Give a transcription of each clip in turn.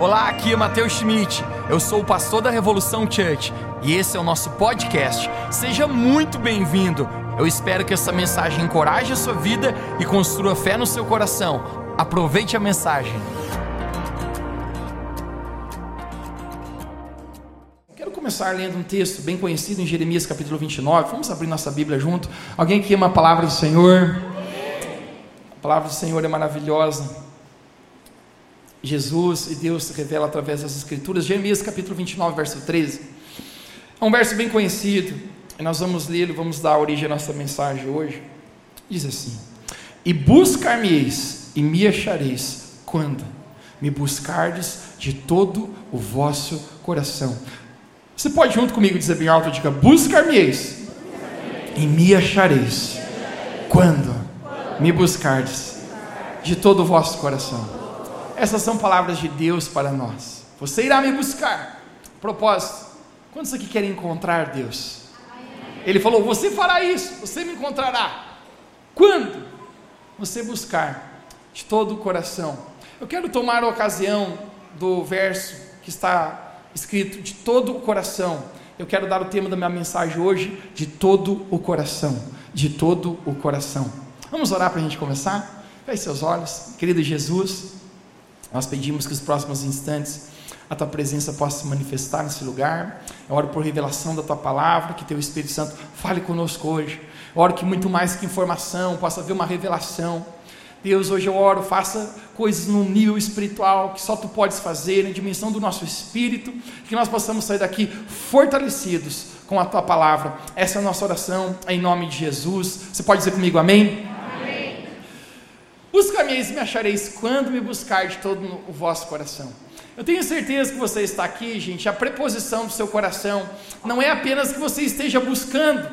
Olá, aqui é Matheus Schmidt. Eu sou o pastor da Revolução Church e esse é o nosso podcast. Seja muito bem-vindo. Eu espero que essa mensagem encoraje a sua vida e construa fé no seu coração. Aproveite a mensagem. Quero começar lendo um texto bem conhecido em Jeremias capítulo 29. Vamos abrir nossa Bíblia junto. Alguém que ama a palavra do Senhor? A palavra do Senhor é maravilhosa. Jesus e Deus se revela através das Escrituras. Jeremias capítulo 29, verso 13. É um verso bem conhecido. E nós vamos lê-lo, vamos dar origem à nossa mensagem hoje. Diz assim: E buscar-me-eis e me achareis quando me buscardes de todo o vosso coração. Você pode junto comigo dizer bem alto, diga: Buscar-me-eis e me achareis quando me buscardes de todo o vosso coração. Essas são palavras de Deus para nós. Você irá me buscar. Propósito. Quantos aqui querem encontrar Deus? Ele falou: Você fará isso, você me encontrará. Quando? Você buscar de todo o coração. Eu quero tomar a ocasião do verso que está escrito de todo o coração. Eu quero dar o tema da minha mensagem hoje, de todo o coração. De todo o coração. Vamos orar para a gente começar? Feche seus olhos, querido Jesus. Nós pedimos que os próximos instantes a tua presença possa se manifestar nesse lugar. Eu oro por revelação da tua palavra, que teu Espírito Santo fale conosco hoje. Eu oro que muito mais que informação possa haver uma revelação. Deus, hoje eu oro, faça coisas no nível espiritual que só tu podes fazer, na dimensão do nosso espírito, que nós possamos sair daqui fortalecidos com a tua palavra. Essa é a nossa oração, em nome de Jesus. Você pode dizer comigo amém? Busca-me e me achareis quando me buscar de todo o vosso coração. Eu tenho certeza que você está aqui, gente. A preposição do seu coração não é apenas que você esteja buscando,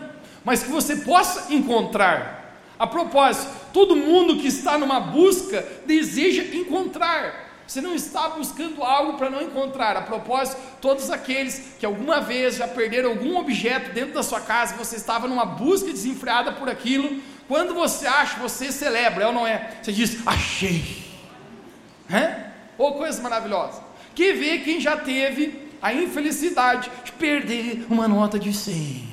mas que você possa encontrar. A propósito, todo mundo que está numa busca deseja encontrar. Você não está buscando algo para não encontrar. A propósito, todos aqueles que alguma vez já perderam algum objeto dentro da sua casa, você estava numa busca desenfreada por aquilo, quando você acha, você celebra, é ou não é? Você diz, achei. É? Ou coisa maravilhosa. Que vê quem já teve a infelicidade de perder uma nota de 100.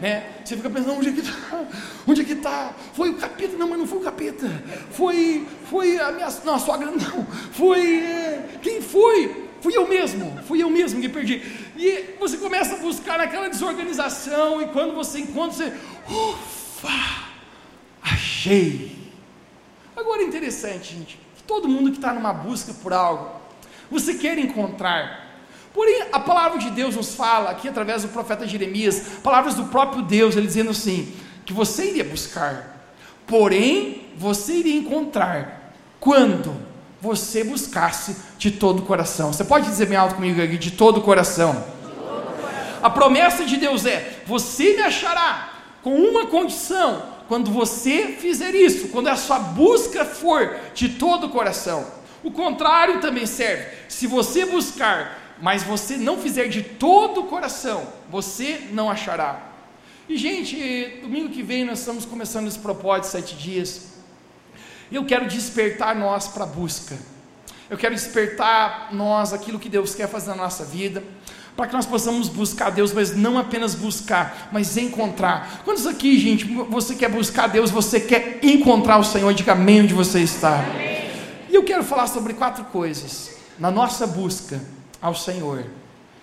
Né? Você fica pensando, onde é que está? Onde é que está? Foi o capeta? Não, mas não foi o capeta. Foi, foi a minha, não, a sogra não. Foi, é, quem foi? Fui eu mesmo, fui eu mesmo que perdi. E você começa a buscar naquela desorganização, e quando você encontra, você, ufa, achei. Agora é interessante, gente, que todo mundo que está numa busca por algo, você quer encontrar. Porém, a palavra de Deus nos fala, aqui através do profeta Jeremias, palavras do próprio Deus, ele dizendo assim: que você iria buscar, porém, você iria encontrar quando você buscasse de todo o coração. Você pode dizer bem alto comigo aqui, de todo o coração. A promessa de Deus é: você me achará com uma condição, quando você fizer isso, quando a sua busca for de todo o coração. O contrário também serve. Se você buscar, mas você não fizer de todo o coração, você não achará. E, gente, domingo que vem nós estamos começando esse propósito de sete dias. Eu quero despertar nós para a busca. Eu quero despertar nós aquilo que Deus quer fazer na nossa vida para que nós possamos buscar Deus, mas não apenas buscar, mas encontrar. Quantos aqui, gente, você quer buscar Deus, você quer encontrar o Senhor, diga amém onde você está. E eu quero falar sobre quatro coisas na nossa busca ao Senhor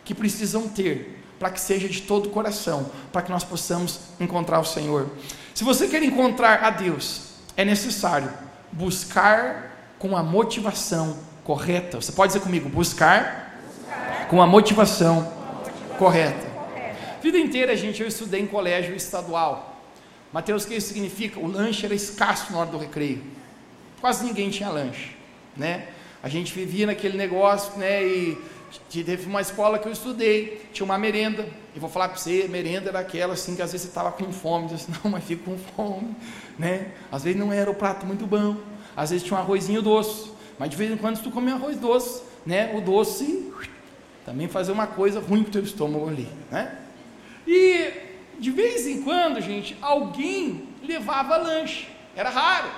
que precisam ter para que seja de todo o coração, para que nós possamos encontrar o Senhor. Se você quer encontrar a Deus, é necessário buscar com a motivação correta. Você pode dizer comigo, buscar com a motivação correta. Vida inteira, gente, eu estudei em colégio estadual. Mateus, o que isso significa? O lanche era escasso na hora do recreio. Quase ninguém tinha lanche, né? A gente vivia naquele negócio, né? E teve uma escola que eu estudei, tinha uma merenda. E vou falar para você, merenda era aquela assim que às vezes você estava com fome, disse, não, mas fico com fome, né? Às vezes não era o prato muito bom, às vezes tinha um arrozinho doce, mas de vez em quando tu comia arroz doce, né? O doce também fazer uma coisa ruim para o teu estômago ali, né? E de vez em quando, gente, alguém levava lanche. Era raro,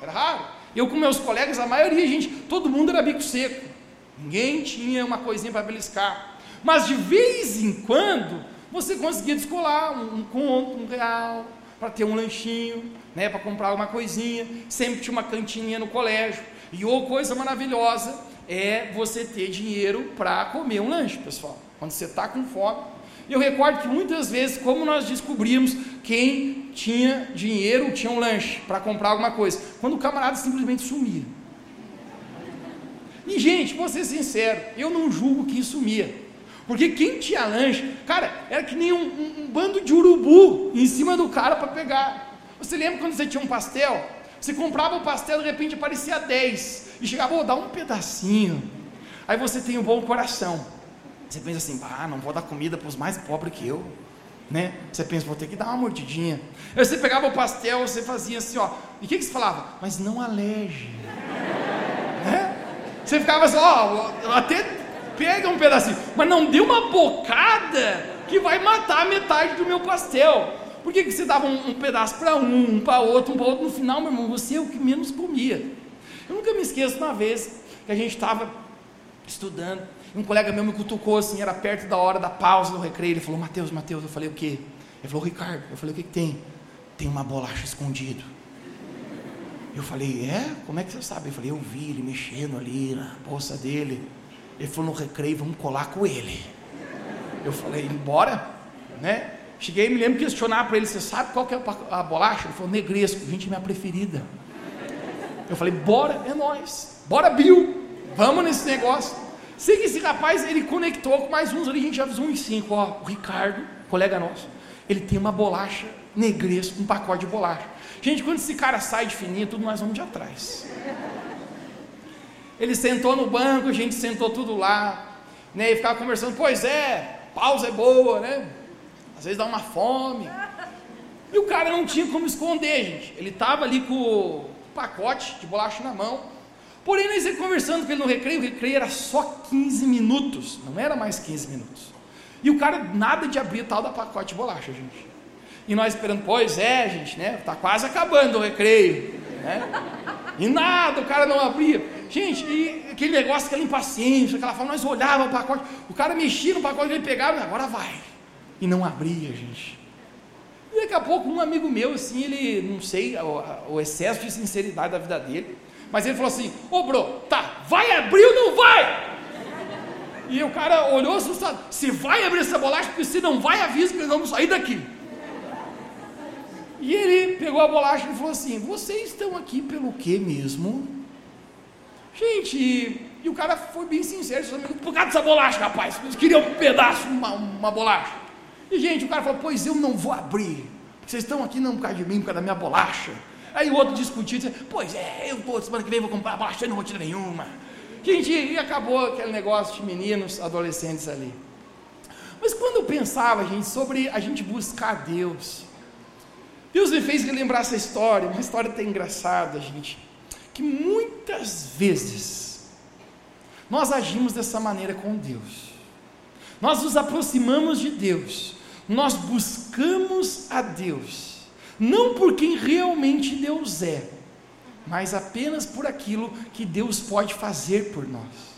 era raro. Eu com meus colegas, a maioria, gente, todo mundo era bico seco. Ninguém tinha uma coisinha para beliscar. Mas de vez em quando, você conseguia descolar um, um conto, um real, para ter um lanchinho, né, para comprar alguma coisinha. Sempre tinha uma cantininha no colégio. E ou coisa maravilhosa é você ter dinheiro para comer um lanche, pessoal. Quando você está com fome. Eu recordo que muitas vezes, como nós descobrimos quem tinha dinheiro, tinha um lanche para comprar alguma coisa, quando o camarada simplesmente sumia. E, gente, vou ser sincero, eu não julgo quem sumia. Porque quem tinha lanche, cara, era que nem um, um, um bando de urubu em cima do cara para pegar. Você lembra quando você tinha um pastel? Você comprava o pastel, de repente aparecia 10. E chegava, vou dar um pedacinho. Aí você tem um bom coração. Você pensa assim, ah, não vou dar comida para os mais pobres que eu. Né? Você pensa, vou ter que dar uma mordidinha. Aí você pegava o pastel, você fazia assim, ó. E o que, que você falava? Mas não aleje. né? Você ficava assim, ó, até pega um pedacinho, mas não dê uma bocada que vai matar metade do meu pastel. Por que, que você dava um, um pedaço para um, um para outro, um para outro? No final, meu irmão, você é o que menos comia. Eu nunca me esqueço uma vez que a gente estava estudando, um colega meu me cutucou assim, era perto da hora da pausa do recreio, ele falou, Mateus, Mateus, eu falei, o quê? Ele falou, Ricardo, eu falei, o que, que tem? Tem uma bolacha escondido. Eu falei, é? Como é que você sabe? Eu falei, eu vi ele mexendo ali na bolsa dele. Ele falou, no recreio, vamos colar com ele. Eu falei, embora, né? Cheguei e me lembro de questionar para ele, você sabe qual que é a bolacha? Ele falou, negresco, gente, minha preferida. Eu falei, bora, é nós. Bora, Bill. Vamos nesse negócio. Sei que esse rapaz, ele conectou com mais uns ali, a gente já avisou uns cinco, ó, o Ricardo, colega nosso, ele tem uma bolacha negresco, um pacote de bolacha. Gente, quando esse cara sai de fininho, tudo nós vamos de atrás. Ele sentou no banco, a gente sentou tudo lá, né, e ficava conversando, pois é, pausa é boa, né? Às vezes dá uma fome. E o cara não tinha como esconder, gente. Ele estava ali com o pacote de bolacha na mão. Porém, nós ia conversando com ele no recreio, o recreio era só 15 minutos, não era mais 15 minutos. E o cara nada de abrir tal da pacote de bolacha, gente. E nós esperando, pois é, gente, né? Tá quase acabando o recreio, né? E nada, o cara não abria. Gente, e aquele negócio, aquela impaciência, aquela forma, nós olhávamos o pacote, o cara mexia no pacote, ele pegava, agora vai. E não abria, gente. E daqui a pouco um amigo meu, assim, ele, não sei, o, o excesso de sinceridade da vida dele, mas ele falou assim: Ô oh, bro, tá, vai abrir ou não vai? E o cara olhou assustado: Se vai abrir essa bolacha, porque se não vai, avisa que nós vamos sair daqui. E ele pegou a bolacha e falou assim: Vocês estão aqui pelo que mesmo? Gente, e, e o cara foi bem sincero: Por causa dessa bolacha, rapaz, eles queriam um pedaço, uma, uma bolacha. E, gente, o cara falou: Pois eu não vou abrir. Vocês estão aqui não por causa de mim, por causa da minha bolacha. Aí o outro discutiu, disse, pois é, eu vou, semana que vem vou comprar bolacha, eu não vou tirar nenhuma. Gente, e acabou aquele negócio de meninos, adolescentes ali. Mas quando eu pensava, gente, sobre a gente buscar Deus, Deus me fez relembrar essa história, uma história até engraçada, gente, que muitas vezes nós agimos dessa maneira com Deus. Nós nos aproximamos de Deus, nós buscamos a Deus não por quem realmente Deus é, mas apenas por aquilo que Deus pode fazer por nós.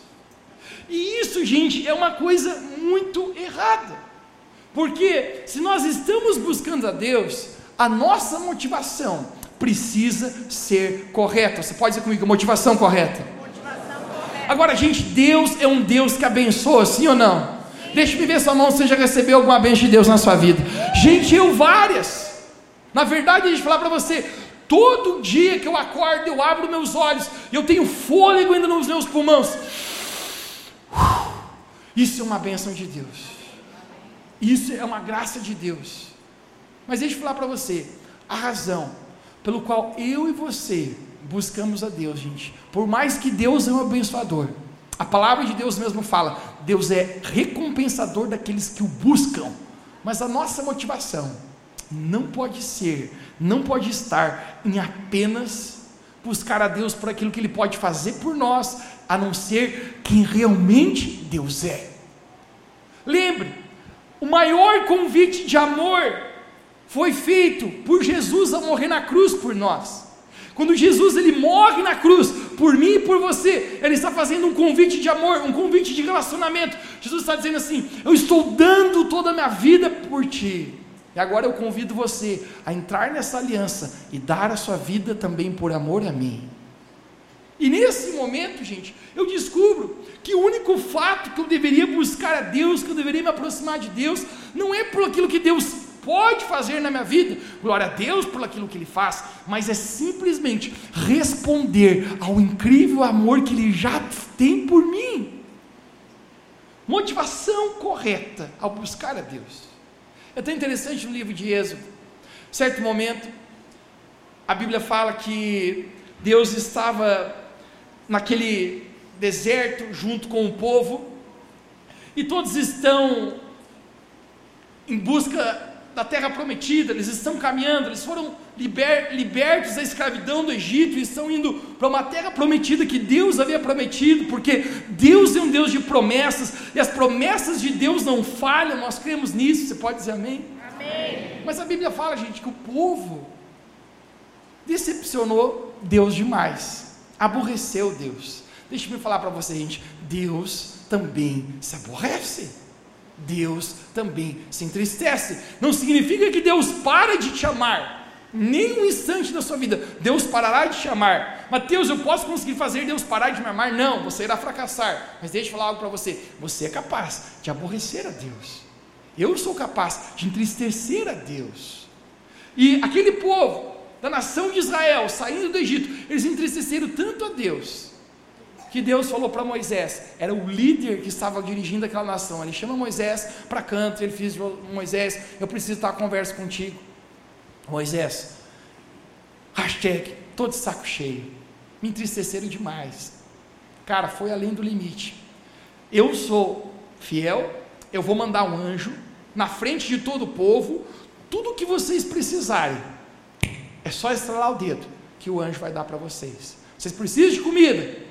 E isso, gente, é uma coisa muito errada, porque se nós estamos buscando a Deus, a nossa motivação precisa ser correta. Você pode dizer comigo, motivação correta? Motivação correta. Agora, gente, Deus é um Deus que abençoa, sim ou não? Deixe-me ver sua mão se você já recebeu alguma bênção de Deus na sua vida. Gente, eu várias. Na verdade, a gente falar para você, todo dia que eu acordo, eu abro meus olhos, e eu tenho fôlego ainda nos meus pulmões. Isso é uma bênção de Deus. Isso é uma graça de Deus. Mas deixa eu falar para você, a razão pelo qual eu e você buscamos a Deus, gente, por mais que Deus é um abençoador, a palavra de Deus mesmo fala, Deus é recompensador daqueles que o buscam, mas a nossa motivação não pode ser, não pode estar em apenas buscar a Deus por aquilo que Ele pode fazer por nós, a não ser quem realmente Deus é. Lembre, o maior convite de amor foi feito por Jesus a morrer na cruz por nós. Quando Jesus ele morre na cruz, por mim e por você. Ele está fazendo um convite de amor, um convite de relacionamento. Jesus está dizendo assim: Eu estou dando toda a minha vida por ti. E agora eu convido você a entrar nessa aliança e dar a sua vida também por amor a mim. E nesse momento, gente, eu descubro que o único fato que eu deveria buscar a Deus, que eu deveria me aproximar de Deus, não é por aquilo que Deus pode fazer na minha vida, glória a Deus por aquilo que Ele faz, mas é simplesmente responder ao incrível amor que Ele já tem por mim. Motivação correta ao buscar a Deus. É tão interessante no livro de Êxodo, certo momento, a Bíblia fala que Deus estava naquele deserto junto com o povo, e todos estão em busca da terra prometida, eles estão caminhando, eles foram liber, libertos da escravidão do Egito e estão indo para uma terra prometida que Deus havia prometido, porque Deus é um Deus de promessas e as promessas de Deus não falham, nós cremos nisso, você pode dizer amém? Amém. Mas a Bíblia fala, gente, que o povo decepcionou Deus demais aborreceu Deus. Deixa eu falar para você, gente: Deus também se aborrece. Deus também se entristece. Não significa que Deus para de te amar. Nem um instante da sua vida, Deus parará de te amar. Mateus, eu posso conseguir fazer Deus parar de me amar? Não, você irá fracassar. Mas deixa eu falar algo para você: você é capaz de aborrecer a Deus. Eu sou capaz de entristecer a Deus. E aquele povo, da nação de Israel, saindo do Egito, eles entristeceram tanto a Deus, que Deus falou para Moisés, era o líder que estava dirigindo aquela nação. Ele chama Moisés para canto, ele fez Moisés, eu preciso estar à conversa contigo. Moisés, hashtag, todo saco cheio, me entristeceram demais. Cara, foi além do limite. Eu sou fiel, eu vou mandar um anjo na frente de todo o povo, tudo o que vocês precisarem é só estralar o dedo que o anjo vai dar para vocês. Vocês precisam de comida?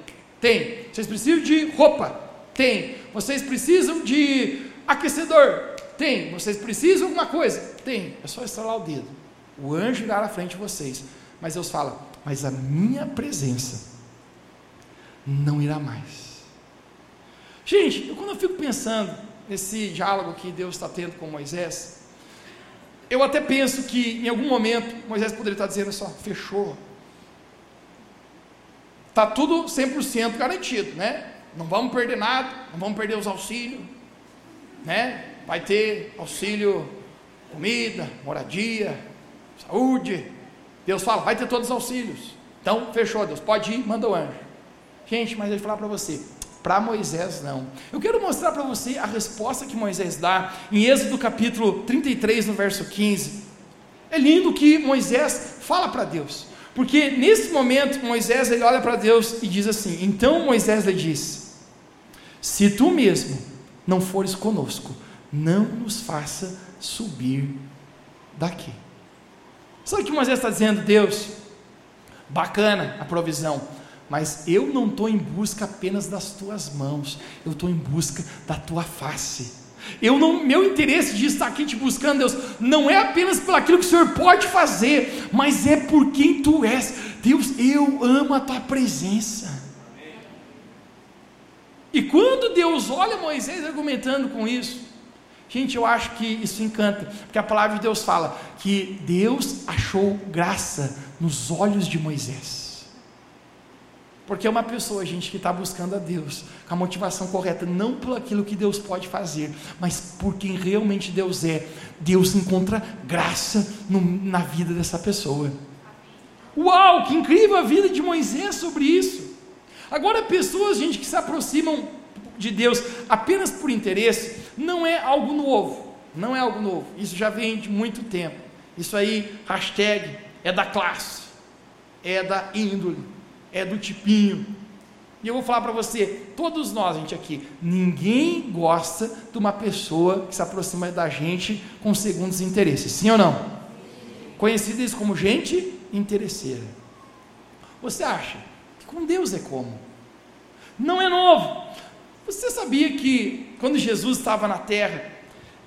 Tem. Vocês precisam de roupa? Tem. Vocês precisam de aquecedor? Tem. Vocês precisam de alguma coisa? Tem. É só estralar o dedo. O anjo irá na frente de vocês. Mas Deus fala: Mas a minha presença não irá mais. Gente, eu, quando eu fico pensando nesse diálogo que Deus está tendo com Moisés, eu até penso que em algum momento Moisés poderia estar dizendo só, fechou. Está tudo 100% garantido, né? Não vamos perder nada, não vamos perder os auxílios, né? Vai ter auxílio, comida, moradia, saúde. Deus fala, vai ter todos os auxílios. Então, fechou, Deus, pode ir, manda o anjo. Gente, mas ele falar para você, para Moisés, não. Eu quero mostrar para você a resposta que Moisés dá em Êxodo capítulo 33, no verso 15. É lindo que Moisés fala para Deus, porque nesse momento Moisés ele olha para Deus e diz assim: Então Moisés lhe diz: Se tu mesmo não fores conosco, não nos faça subir daqui. Sabe o que Moisés está dizendo? Deus, bacana a provisão, mas eu não estou em busca apenas das tuas mãos, eu estou em busca da tua face. Eu não, meu interesse de estar aqui te buscando, Deus, não é apenas por aquilo que o Senhor pode fazer, mas é por quem tu és. Deus, eu amo a tua presença. E quando Deus olha Moisés argumentando com isso, gente, eu acho que isso encanta, porque a palavra de Deus fala que Deus achou graça nos olhos de Moisés. Porque é uma pessoa, gente, que está buscando a Deus com a motivação correta, não por aquilo que Deus pode fazer, mas por quem realmente Deus é. Deus encontra graça no, na vida dessa pessoa. Uau, que incrível a vida de Moisés sobre isso. Agora, pessoas, gente, que se aproximam de Deus apenas por interesse, não é algo novo. Não é algo novo. Isso já vem de muito tempo. Isso aí, hashtag, é da classe, é da índole é do tipinho. E eu vou falar para você, todos nós, gente, aqui, ninguém gosta de uma pessoa que se aproxima da gente com segundos interesses, sim ou não? Conhecido isso como gente interesseira. Você acha que com Deus é como? Não é novo. Você sabia que quando Jesus estava na terra,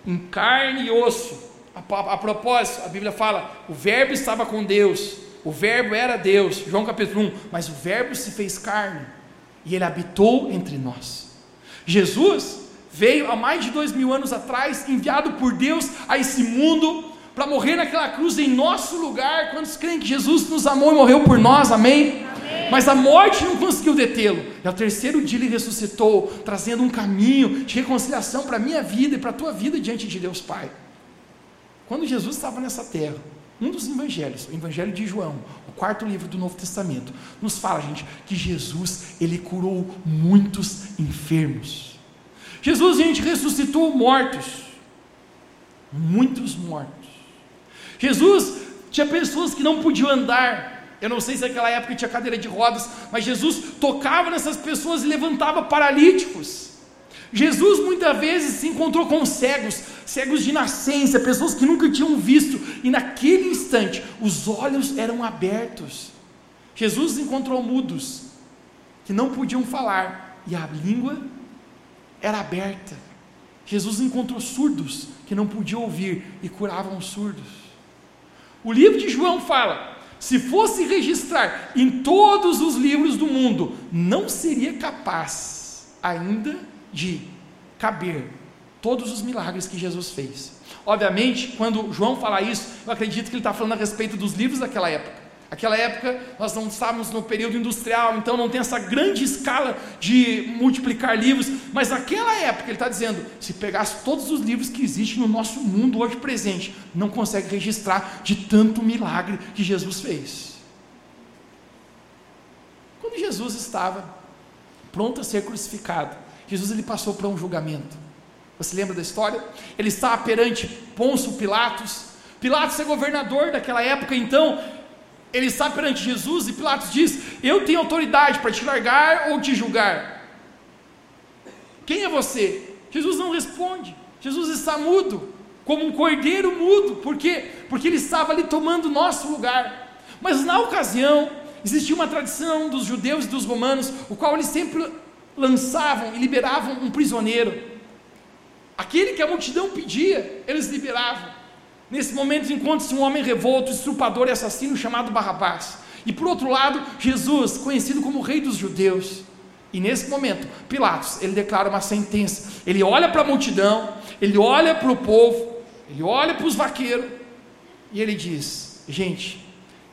em carne e osso, a, a, a propósito, a Bíblia fala, o Verbo estava com Deus o Verbo era Deus, João capítulo 1, mas o Verbo se fez carne e ele habitou entre nós. Jesus veio há mais de dois mil anos atrás, enviado por Deus a esse mundo para morrer naquela cruz em nosso lugar. Quantos creem que Jesus nos amou e morreu por nós? Amém? Amém. Mas a morte não conseguiu detê-lo. E ao terceiro dia ele ressuscitou, trazendo um caminho de reconciliação para a minha vida e para a tua vida diante de Deus Pai. Quando Jesus estava nessa terra, um dos evangelhos, o Evangelho de João, o quarto livro do Novo Testamento, nos fala, gente, que Jesus, ele curou muitos enfermos. Jesus, gente, ressuscitou mortos. Muitos mortos. Jesus tinha pessoas que não podiam andar. Eu não sei se naquela época tinha cadeira de rodas, mas Jesus tocava nessas pessoas e levantava paralíticos. Jesus muitas vezes se encontrou com cegos, cegos de nascença, pessoas que nunca tinham visto, e naquele instante os olhos eram abertos. Jesus encontrou mudos que não podiam falar e a língua era aberta. Jesus encontrou surdos que não podiam ouvir e curavam os surdos. O livro de João fala: se fosse registrar em todos os livros do mundo, não seria capaz ainda de caber todos os milagres que Jesus fez. Obviamente, quando João fala isso, eu acredito que ele está falando a respeito dos livros daquela época. Aquela época nós não estávamos no período industrial, então não tem essa grande escala de multiplicar livros, mas naquela época ele está dizendo: se pegasse todos os livros que existem no nosso mundo hoje presente, não consegue registrar de tanto milagre que Jesus fez. Quando Jesus estava pronto a ser crucificado, Jesus ele passou por um julgamento. Você lembra da história? Ele estava perante Pôncio Pilatos. Pilatos é governador daquela época, então ele está perante Jesus e Pilatos diz: Eu tenho autoridade para te largar ou te julgar. Quem é você? Jesus não responde. Jesus está mudo, como um cordeiro mudo. Por quê? Porque ele estava ali tomando nosso lugar. Mas na ocasião, existia uma tradição dos judeus e dos romanos, o qual eles sempre lançavam e liberavam um prisioneiro. Aquele que a multidão pedia, eles liberavam. Nesse momento encontra-se um homem revolto, estrupador e assassino chamado Barrabás. E por outro lado, Jesus, conhecido como rei dos judeus. E nesse momento, Pilatos, ele declara uma sentença. Ele olha para a multidão, ele olha para o povo, ele olha para os vaqueiros e ele diz: Gente,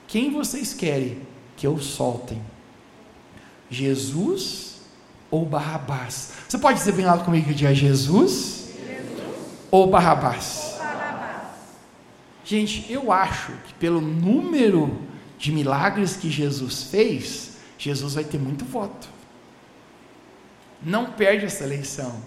quem vocês querem que eu soltem? Jesus ou Barrabás? Você pode dizer bem alto comigo que dia Jesus? Ou Barrabás? Gente, eu acho que pelo número de milagres que Jesus fez, Jesus vai ter muito voto. Não perde essa eleição.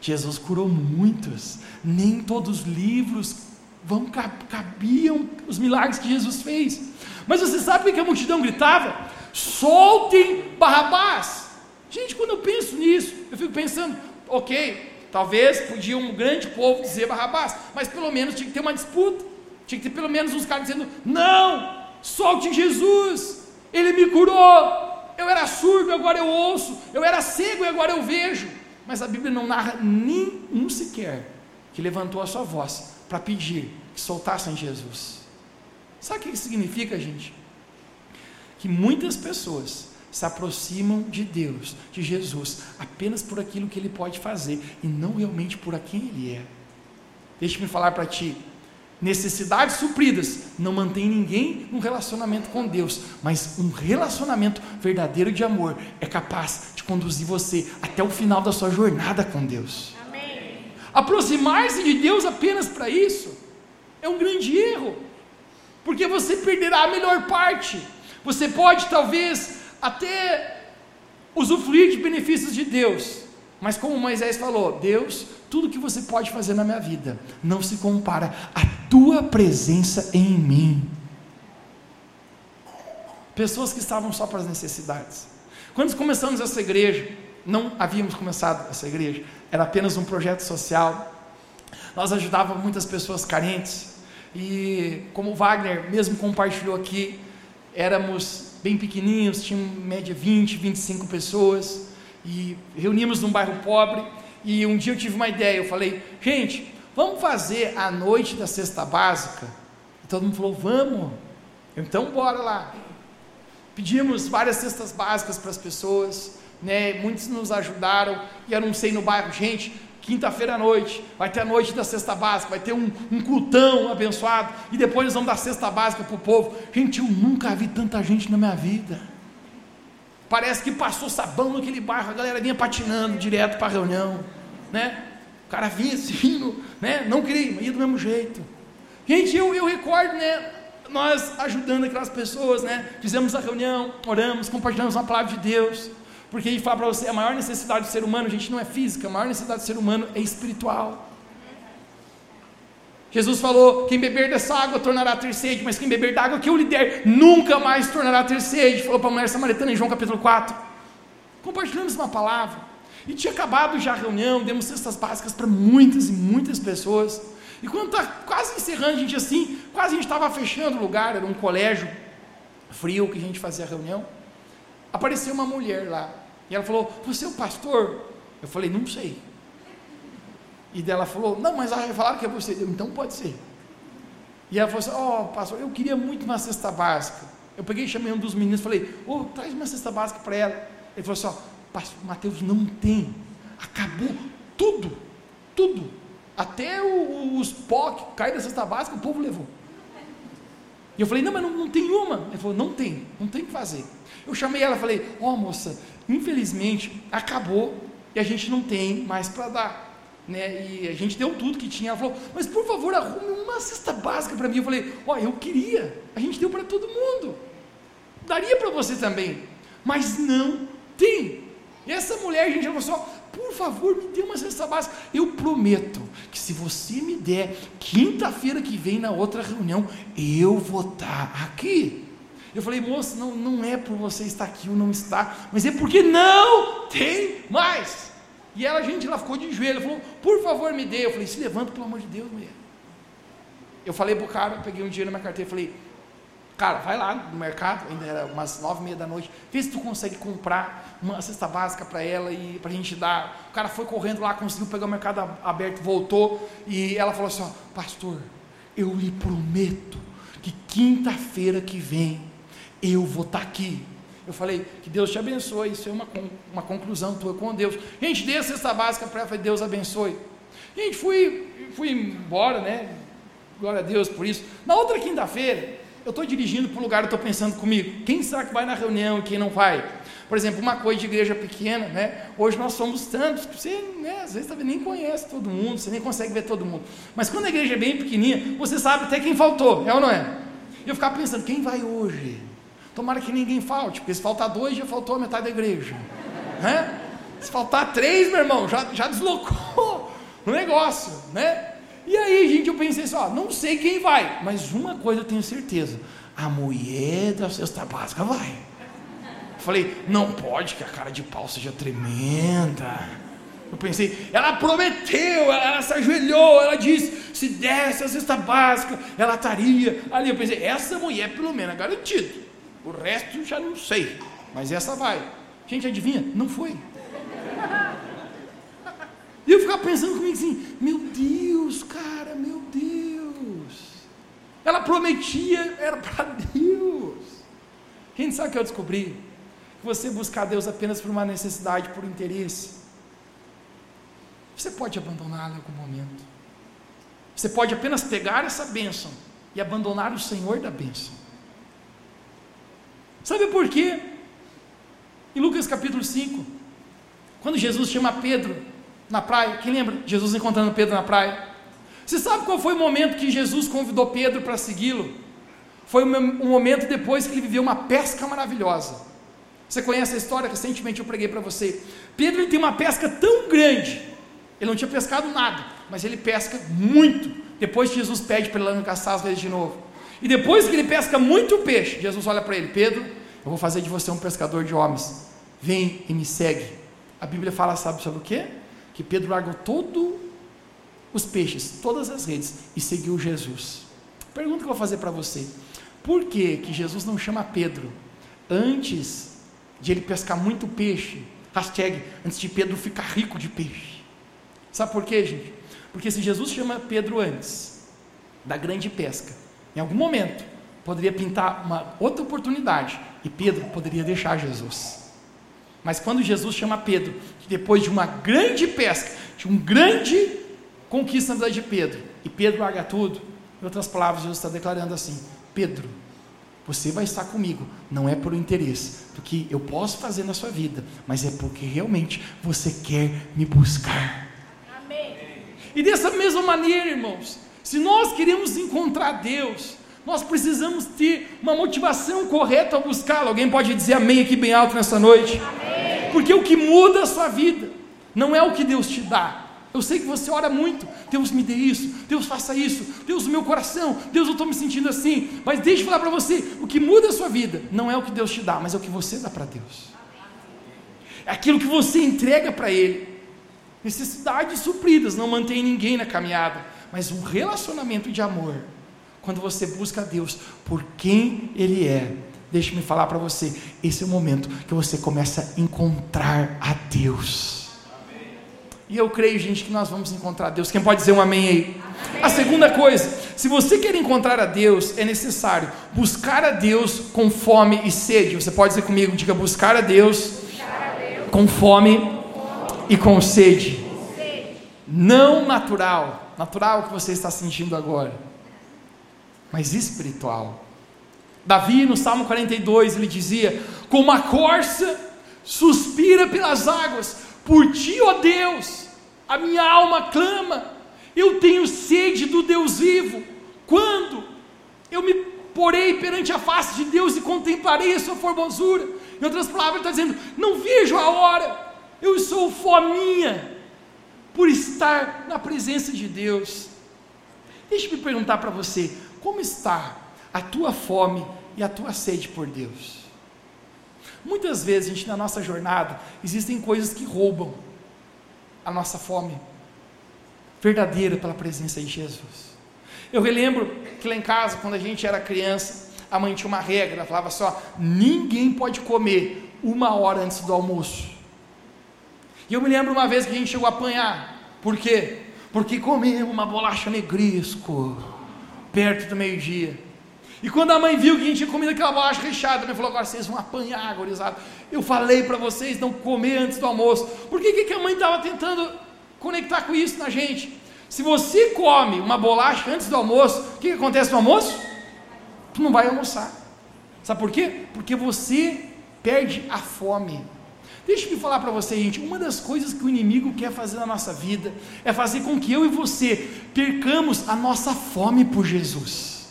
Jesus curou muitos, nem todos os livros vão cabiam os milagres que Jesus fez. Mas você sabe o que a multidão gritava? Soltem Barrabás. Gente, quando eu penso nisso, eu fico pensando, ok, Talvez podia um grande povo dizer Barrabás, mas pelo menos tinha que ter uma disputa. Tinha que ter pelo menos uns caras dizendo: Não, solte Jesus, ele me curou. Eu era surdo, agora eu ouço. Eu era cego e agora eu vejo. Mas a Bíblia não narra nenhum sequer que levantou a sua voz para pedir que soltassem Jesus. Sabe o que significa, gente? Que muitas pessoas se aproximam de Deus, de Jesus, apenas por aquilo que Ele pode fazer e não realmente por quem Ele é. Deixe-me falar para ti. Necessidades supridas não mantém ninguém num relacionamento com Deus, mas um relacionamento verdadeiro de amor é capaz de conduzir você até o final da sua jornada com Deus. Aproximar-se de Deus apenas para isso é um grande erro, porque você perderá a melhor parte. Você pode talvez até usufruir de benefícios de Deus. Mas como Moisés falou, Deus, tudo que você pode fazer na minha vida não se compara à tua presença em mim. Pessoas que estavam só para as necessidades. Quando começamos essa igreja, não havíamos começado essa igreja, era apenas um projeto social. Nós ajudávamos muitas pessoas carentes. E como Wagner mesmo compartilhou aqui, éramos bem pequenininhos, tinham média 20, 25 pessoas, e reunimos num bairro pobre, e um dia eu tive uma ideia, eu falei, gente, vamos fazer a noite da cesta básica? E todo mundo falou, vamos. Então, bora lá. Pedimos várias cestas básicas para as pessoas, né? Muitos nos ajudaram e anunciei no bairro, gente, quinta-feira à noite, vai ter a noite da cesta básica, vai ter um, um cultão abençoado, e depois nós vamos dar cesta básica para o povo. Gente, eu nunca vi tanta gente na minha vida. Parece que passou sabão naquele bairro, a galera vinha patinando direto para a reunião, né? O cara vinha assim, né? Não queria, mas ia do mesmo jeito. Gente, eu, eu recordo, né? Nós ajudando aquelas pessoas, né? Fizemos a reunião, oramos, compartilhamos a palavra de Deus. Porque ele fala para você, a maior necessidade do ser humano, gente, não é física, a maior necessidade do ser humano é espiritual. Jesus falou: quem beber dessa água tornará a ter sede, mas quem beber da água que eu lhe der nunca mais tornará a ter sede. Falou para a mulher samaritana em João capítulo 4. Compartilhamos uma palavra. E tinha acabado já a reunião, demos cestas básicas para muitas e muitas pessoas. E quando está quase encerrando, a gente assim, quase a gente estava fechando o lugar, era um colégio frio que a gente fazia a reunião. Apareceu uma mulher lá. E ela falou: Você é o pastor? Eu falei: Não sei. E dela falou: Não, mas falaram que é você. Eu, então pode ser. E ela falou assim: Ó, oh, pastor, eu queria muito uma cesta básica. Eu peguei e chamei um dos meninos falei: Ô, oh, traz uma cesta básica para ela. Ele falou assim: Ó, oh, pastor, Mateus não tem. Acabou tudo. Tudo. Até o, os pó que cai da cesta básica, o povo levou. E eu falei: Não, mas não, não tem uma. Ele falou: Não tem, não tem o que fazer. Eu chamei ela falei: Ó, moça, infelizmente, acabou e a gente não tem mais para dar. Né? E a gente deu tudo que tinha. Ela falou, mas por favor, arrume uma cesta básica para mim. Eu falei, ó, eu queria. A gente deu para todo mundo. Daria para você também. Mas não tem. E essa mulher, a gente falou só, por favor, me dê uma cesta básica. Eu prometo que se você me der, quinta-feira que vem na outra reunião, eu vou estar aqui. Eu falei, moça, não, não é por você estar aqui ou não estar, mas é porque não tem mais. E ela, gente, ela ficou de joelho, falou, por favor, me dê. Eu falei, se levanta, pelo amor de Deus, mulher. Eu falei pro cara, peguei um dinheiro na minha carteira, falei, cara, vai lá no mercado, ainda era umas nove e meia da noite, vê se tu consegue comprar uma cesta básica para ela e para a gente dar. O cara foi correndo lá, conseguiu pegar o mercado aberto, voltou, e ela falou assim, ó, pastor, eu lhe prometo que quinta-feira que vem eu vou estar tá aqui. Eu falei, que Deus te abençoe, isso é uma, uma conclusão tua com Deus. Gente, dê a cesta básica para ela, falei, Deus abençoe. Gente, fui, fui embora, né? Glória a Deus por isso. Na outra quinta-feira, eu estou dirigindo para o lugar, estou pensando comigo, quem será que vai na reunião e quem não vai? Por exemplo, uma coisa de igreja pequena, né? Hoje nós somos tantos que você, né, às vezes nem conhece todo mundo, você nem consegue ver todo mundo. Mas quando a igreja é bem pequenininha, você sabe até quem faltou, é ou não é? Eu ficava pensando, quem vai hoje? Tomara que ninguém falte, porque se faltar dois, já faltou a metade da igreja. Né? Se faltar três, meu irmão, já, já deslocou o negócio, né? E aí, gente, eu pensei assim, ó, não sei quem vai, mas uma coisa eu tenho certeza: a mulher da cesta básica vai. Eu falei, não pode que a cara de pau seja tremenda. Eu pensei, ela prometeu, ela, ela se ajoelhou, ela disse, se desse a cesta básica, ela estaria ali. Eu pensei, essa mulher pelo menos é garantido. O resto já não sei, mas essa vai. Gente, adivinha? Não foi. E eu ficava pensando comigo assim: meu Deus, cara, meu Deus. Ela prometia, era para Deus. Gente, sabe que eu descobri? Que você buscar Deus apenas por uma necessidade, por interesse, você pode abandoná-lo em algum momento. Você pode apenas pegar essa bênção e abandonar o Senhor da bênção. Sabe por quê? Em Lucas capítulo 5, quando Jesus chama Pedro na praia, quem lembra? Jesus encontrando Pedro na praia. Você sabe qual foi o momento que Jesus convidou Pedro para segui-lo? Foi um momento depois que ele viveu uma pesca maravilhosa. Você conhece a história? Recentemente eu preguei para você. Pedro tem uma pesca tão grande, ele não tinha pescado nada, mas ele pesca muito. Depois Jesus pede para ele lançar as redes de novo. E depois que ele pesca muito peixe, Jesus olha para ele: Pedro, eu vou fazer de você um pescador de homens. Vem e me segue. A Bíblia fala, sabe sobre o quê? Que Pedro largou todos os peixes, todas as redes e seguiu Jesus. Pergunta que eu vou fazer para você: por que, que Jesus não chama Pedro antes de ele pescar muito peixe? Hashtag antes de Pedro ficar rico de peixe. Sabe por quê, gente? Porque se Jesus chama Pedro antes da grande pesca, em algum momento, poderia pintar uma outra oportunidade e Pedro poderia deixar Jesus. Mas quando Jesus chama Pedro, depois de uma grande pesca, de um grande conquista na vida de Pedro, e Pedro larga tudo, em outras palavras, Jesus está declarando assim: Pedro, você vai estar comigo, não é por interesse, porque eu posso fazer na sua vida, mas é porque realmente você quer me buscar. Amém. E dessa mesma maneira, irmãos, se nós queremos encontrar Deus, nós precisamos ter uma motivação correta ao buscá-lo. Alguém pode dizer amém aqui bem alto nessa noite? Amém. Porque o que muda a sua vida não é o que Deus te dá. Eu sei que você ora muito, Deus me dê isso, Deus faça isso, Deus o meu coração, Deus eu estou me sentindo assim. Mas deixa eu falar para você: o que muda a sua vida não é o que Deus te dá, mas é o que você dá para Deus. É aquilo que você entrega para Ele. Necessidades supridas não mantém ninguém na caminhada, mas um relacionamento de amor quando você busca a Deus por quem Ele é. Deixe-me falar para você: esse é o momento que você começa a encontrar a Deus. E eu creio, gente, que nós vamos encontrar Deus. Quem pode dizer um amém aí? Amém. A segunda coisa, se você quer encontrar a Deus, é necessário buscar a Deus com fome e sede. Você pode dizer comigo, diga buscar a Deus, buscar a Deus. com fome, fome e com sede. sede. Não natural, natural que você está sentindo agora mas espiritual. Davi, no Salmo 42, ele dizia: Como a corça suspira pelas águas, por ti, ó Deus, a minha alma clama, eu tenho sede do Deus vivo. Quando eu me porei perante a face de Deus e contemplarei a sua formosura. Em outras palavras, ele está dizendo: Não vejo a hora, eu sou fominha por estar na presença de Deus. Deixa-me perguntar para você: como está a tua fome e a tua sede por Deus? Muitas vezes, gente, na nossa jornada, existem coisas que roubam a nossa fome verdadeira pela presença de Jesus. Eu relembro que lá em casa, quando a gente era criança, a mãe tinha uma regra, ela falava só: ninguém pode comer uma hora antes do almoço. E eu me lembro uma vez que a gente chegou a apanhar. Por quê? Porque comemos uma bolacha negrisco perto do meio-dia. E quando a mãe viu que a gente tinha comido aquela bolacha recheada, ela falou: agora vocês vão apanhar, gorizada. Eu falei para vocês não comer antes do almoço. Por que, que a mãe estava tentando conectar com isso na gente? Se você come uma bolacha antes do almoço, o que, que acontece no almoço? Tu não vai almoçar. Sabe por quê? Porque você perde a fome. Deixa eu falar para você, gente, uma das coisas que o inimigo quer fazer na nossa vida é fazer com que eu e você percamos a nossa fome por Jesus,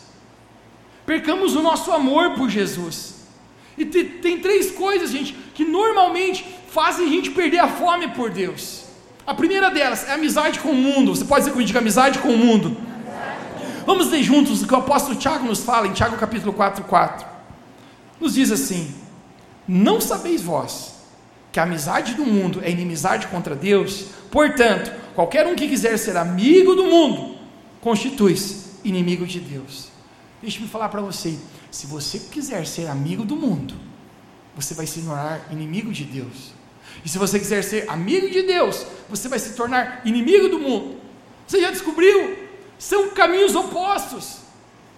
percamos o nosso amor por Jesus. E tem, tem três coisas, gente, que normalmente fazem a gente perder a fome por Deus. A primeira delas é amizade com o mundo. Você pode dizer comigo, amizade com o mundo. Vamos ler juntos o que o apóstolo Tiago nos fala em Tiago capítulo 4, 4. Nos diz assim: Não sabeis vós que a amizade do mundo é inimizade contra Deus, portanto, qualquer um que quiser ser amigo do mundo, constitui-se inimigo de Deus. Deixa-me falar para você: se você quiser ser amigo do mundo, você vai se tornar inimigo de Deus. E se você quiser ser amigo de Deus, você vai se tornar inimigo do mundo. Você já descobriu? São caminhos opostos.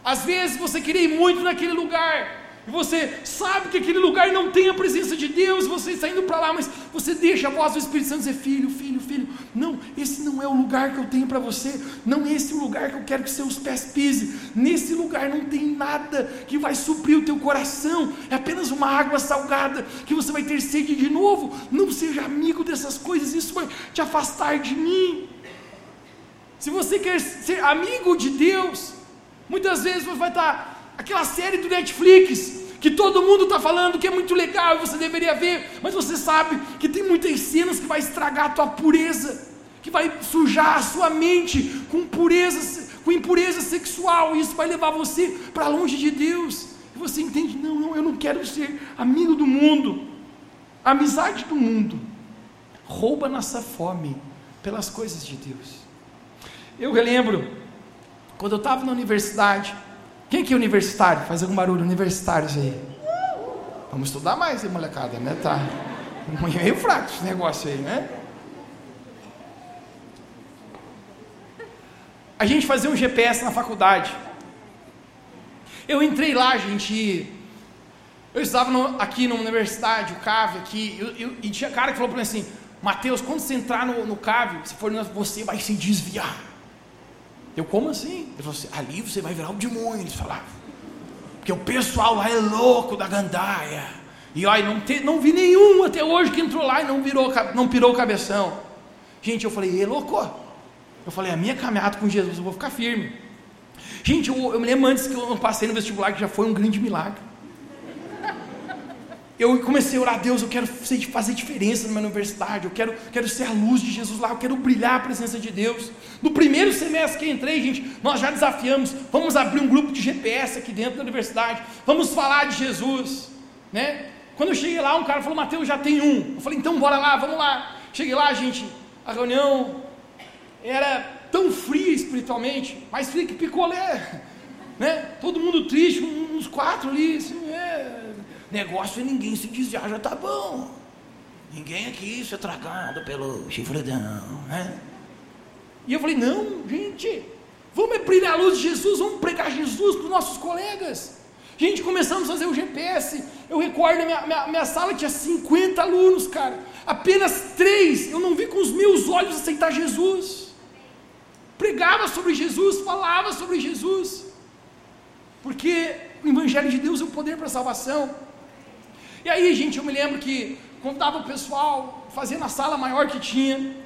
Às vezes você queria ir muito naquele lugar, e você sabe que aquele lugar não tem a presença de Deus, você está indo para lá, mas você deixa a voz do Espírito Santo dizer: Filho, filho, filho, não, esse não é o lugar que eu tenho para você, não é esse o lugar que eu quero que seus pés pisem, nesse lugar não tem nada que vai suprir o teu coração, é apenas uma água salgada que você vai ter sede de novo. Não seja amigo dessas coisas, isso vai te afastar de mim. Se você quer ser amigo de Deus, muitas vezes você vai estar aquela série do Netflix que todo mundo está falando que é muito legal, você deveria ver, mas você sabe que tem muitas cenas que vai estragar a tua pureza, que vai sujar a sua mente com pureza, com impureza sexual, e isso vai levar você para longe de Deus. E você entende, não, não, eu não quero ser amigo do mundo. A amizade do mundo rouba nossa fome pelas coisas de Deus. Eu relembro, quando eu estava na universidade, quem aqui é universitário? Faz algum barulho, universitários aí. Vamos estudar mais, hein, molecada, né? Tá meio fraco esse negócio aí, né? A gente fazia um GPS na faculdade. Eu entrei lá, gente, eu estava no, aqui na universidade, o CAV aqui, eu, eu, e tinha cara que falou para mim assim, Mateus, quando você entrar no, no CAV, se for você vai se desviar. Eu, como assim? Ele falou assim, ali você vai virar o demônio, eles falavam. Porque o pessoal lá é louco da gandaia. E olha, não, te, não vi nenhum até hoje que entrou lá e não, virou, não pirou o cabeção. Gente, eu falei, é louco. Eu falei, a minha caminhada com Jesus, eu vou ficar firme. Gente, eu, eu me lembro antes que eu passei no vestibular, que já foi um grande milagre eu comecei a orar, Deus, eu quero fazer diferença na minha universidade, eu quero, quero ser a luz de Jesus lá, eu quero brilhar a presença de Deus. No primeiro semestre que entrei, gente, nós já desafiamos, vamos abrir um grupo de GPS aqui dentro da universidade, vamos falar de Jesus, né? Quando eu cheguei lá, um cara falou, Mateus, já tem um. Eu falei, então bora lá, vamos lá. Cheguei lá, gente, a reunião era tão fria espiritualmente, mais fria que picolé, né? Todo mundo triste, uns quatro ali, assim, é, Negócio é ninguém se desviar, já tá bom. Ninguém aqui ser tragado pelo chifredão, né? E eu falei, não, gente, vamos brilhar a luz de Jesus, vamos pregar Jesus para os nossos colegas. Gente, começamos a fazer o GPS. Eu recordo, minha, minha, minha sala tinha 50 alunos, cara. Apenas três eu não vi com os meus olhos aceitar Jesus. Pregava sobre Jesus, falava sobre Jesus. Porque o Evangelho de Deus é o poder para a salvação. E aí, gente, eu me lembro que convidava o pessoal, fazia na sala maior que tinha,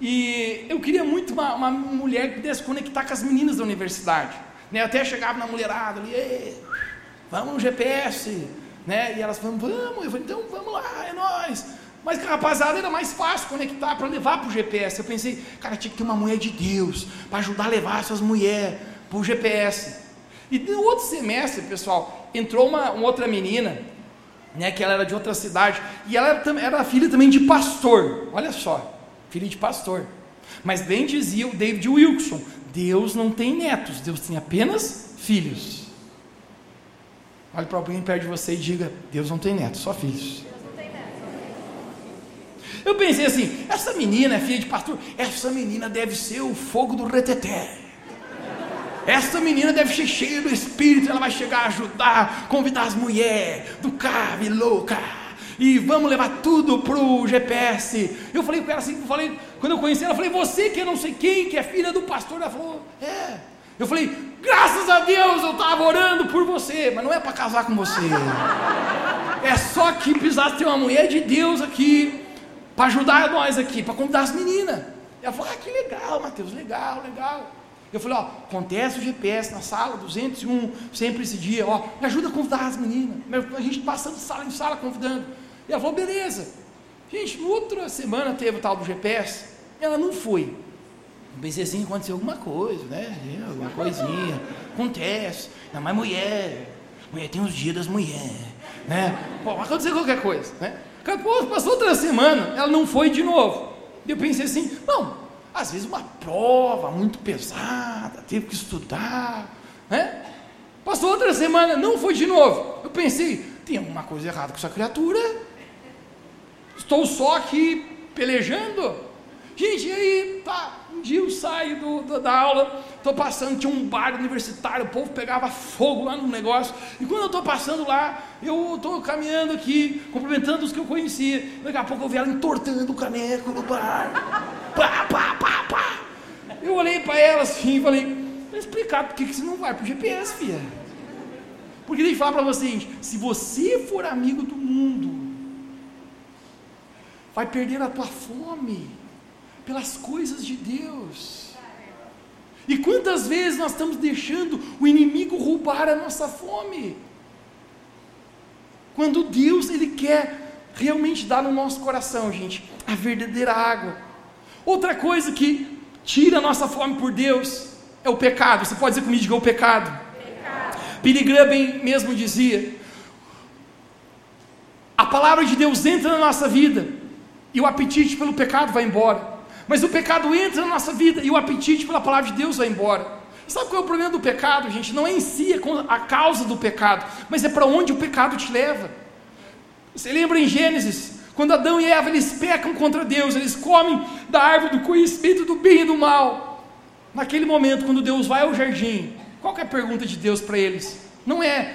e eu queria muito uma, uma mulher que pudesse conectar com as meninas da universidade. Né? Eu até chegava na mulherada ali, vamos no GPS, né? E elas falavam, vamos, eu falei, então vamos lá, é nós. Mas a rapaziada era mais fácil conectar para levar para o GPS. Eu pensei, cara, tinha que ter uma mulher de Deus para ajudar a levar essas mulheres para o GPS. E no outro semestre, pessoal, entrou uma, uma outra menina né, que ela era de outra cidade, e ela era, era filha também de pastor, olha só, filha de pastor. Mas bem dizia o David Wilson: Deus não tem netos, Deus tem apenas filhos. Olhe para alguém perto de você e diga: Deus não tem netos, só filhos. Eu pensei assim: essa menina é filha de pastor, essa menina deve ser o fogo do reteté. Essa menina deve ser cheia do Espírito, ela vai chegar a ajudar, convidar as mulheres do cave louca. E vamos levar tudo pro GPS. Eu falei com ela assim, eu falei, quando eu conheci ela, eu falei, você que é não sei quem, que é filha do pastor, ela falou, é. Eu falei, graças a Deus eu estava orando por você, mas não é para casar com você. É só que precisasse ter uma mulher de Deus aqui, para ajudar nós aqui, para convidar as meninas. Ela falou, ah, que legal, Mateus, legal, legal. Eu falei, ó, acontece o GPS na sala 201, sempre esse dia, ó, me ajuda a convidar as meninas. A gente passando de sala em sala convidando. E ela falou, beleza. Gente, outra semana teve o tal do GPS, ela não foi. Pensei assim, aconteceu alguma coisa, né? Alguma coisinha. Acontece. Ainda mais mulher. Mulher tem os dias das mulheres. Né? Pô, aconteceu qualquer coisa, né? Passou outra semana, ela não foi de novo. E eu pensei assim, não, às vezes uma prova muito pesada, teve que estudar, né? Passou outra semana, não foi de novo. Eu pensei, tem alguma coisa errada com essa criatura. Estou só aqui pelejando. Gente, e aí, tá, dia eu saio do, do, da aula, estou passando, tinha um bar universitário, o povo pegava fogo lá no negócio, e quando eu estou passando lá, eu estou caminhando aqui, cumprimentando os que eu conhecia, daqui a pouco eu vi ela entortando o caneco no bar, pá, pá, pá, pá. Eu olhei para ela assim e falei, vou explicar por que você não vai para o GPS, filha. Porque deixa eu falar para vocês, se você for amigo do mundo, vai perder a tua fome pelas coisas de Deus. E quantas vezes nós estamos deixando o inimigo roubar a nossa fome? Quando Deus ele quer realmente dar no nosso coração, gente, a verdadeira água. Outra coisa que tira a nossa fome por Deus é o pecado. Você pode dizer comigo, diga o pecado. pecado. Billy Graham mesmo dizia: a palavra de Deus entra na nossa vida e o apetite pelo pecado vai embora. Mas o pecado entra na nossa vida e o apetite pela palavra de Deus vai embora. Sabe qual é o problema do pecado, gente? Não é em si a causa do pecado, mas é para onde o pecado te leva. Você lembra em Gênesis, quando Adão e Eva eles pecam contra Deus, eles comem da árvore do conhecimento do bem e do mal. Naquele momento, quando Deus vai ao jardim, qual é a pergunta de Deus para eles? Não é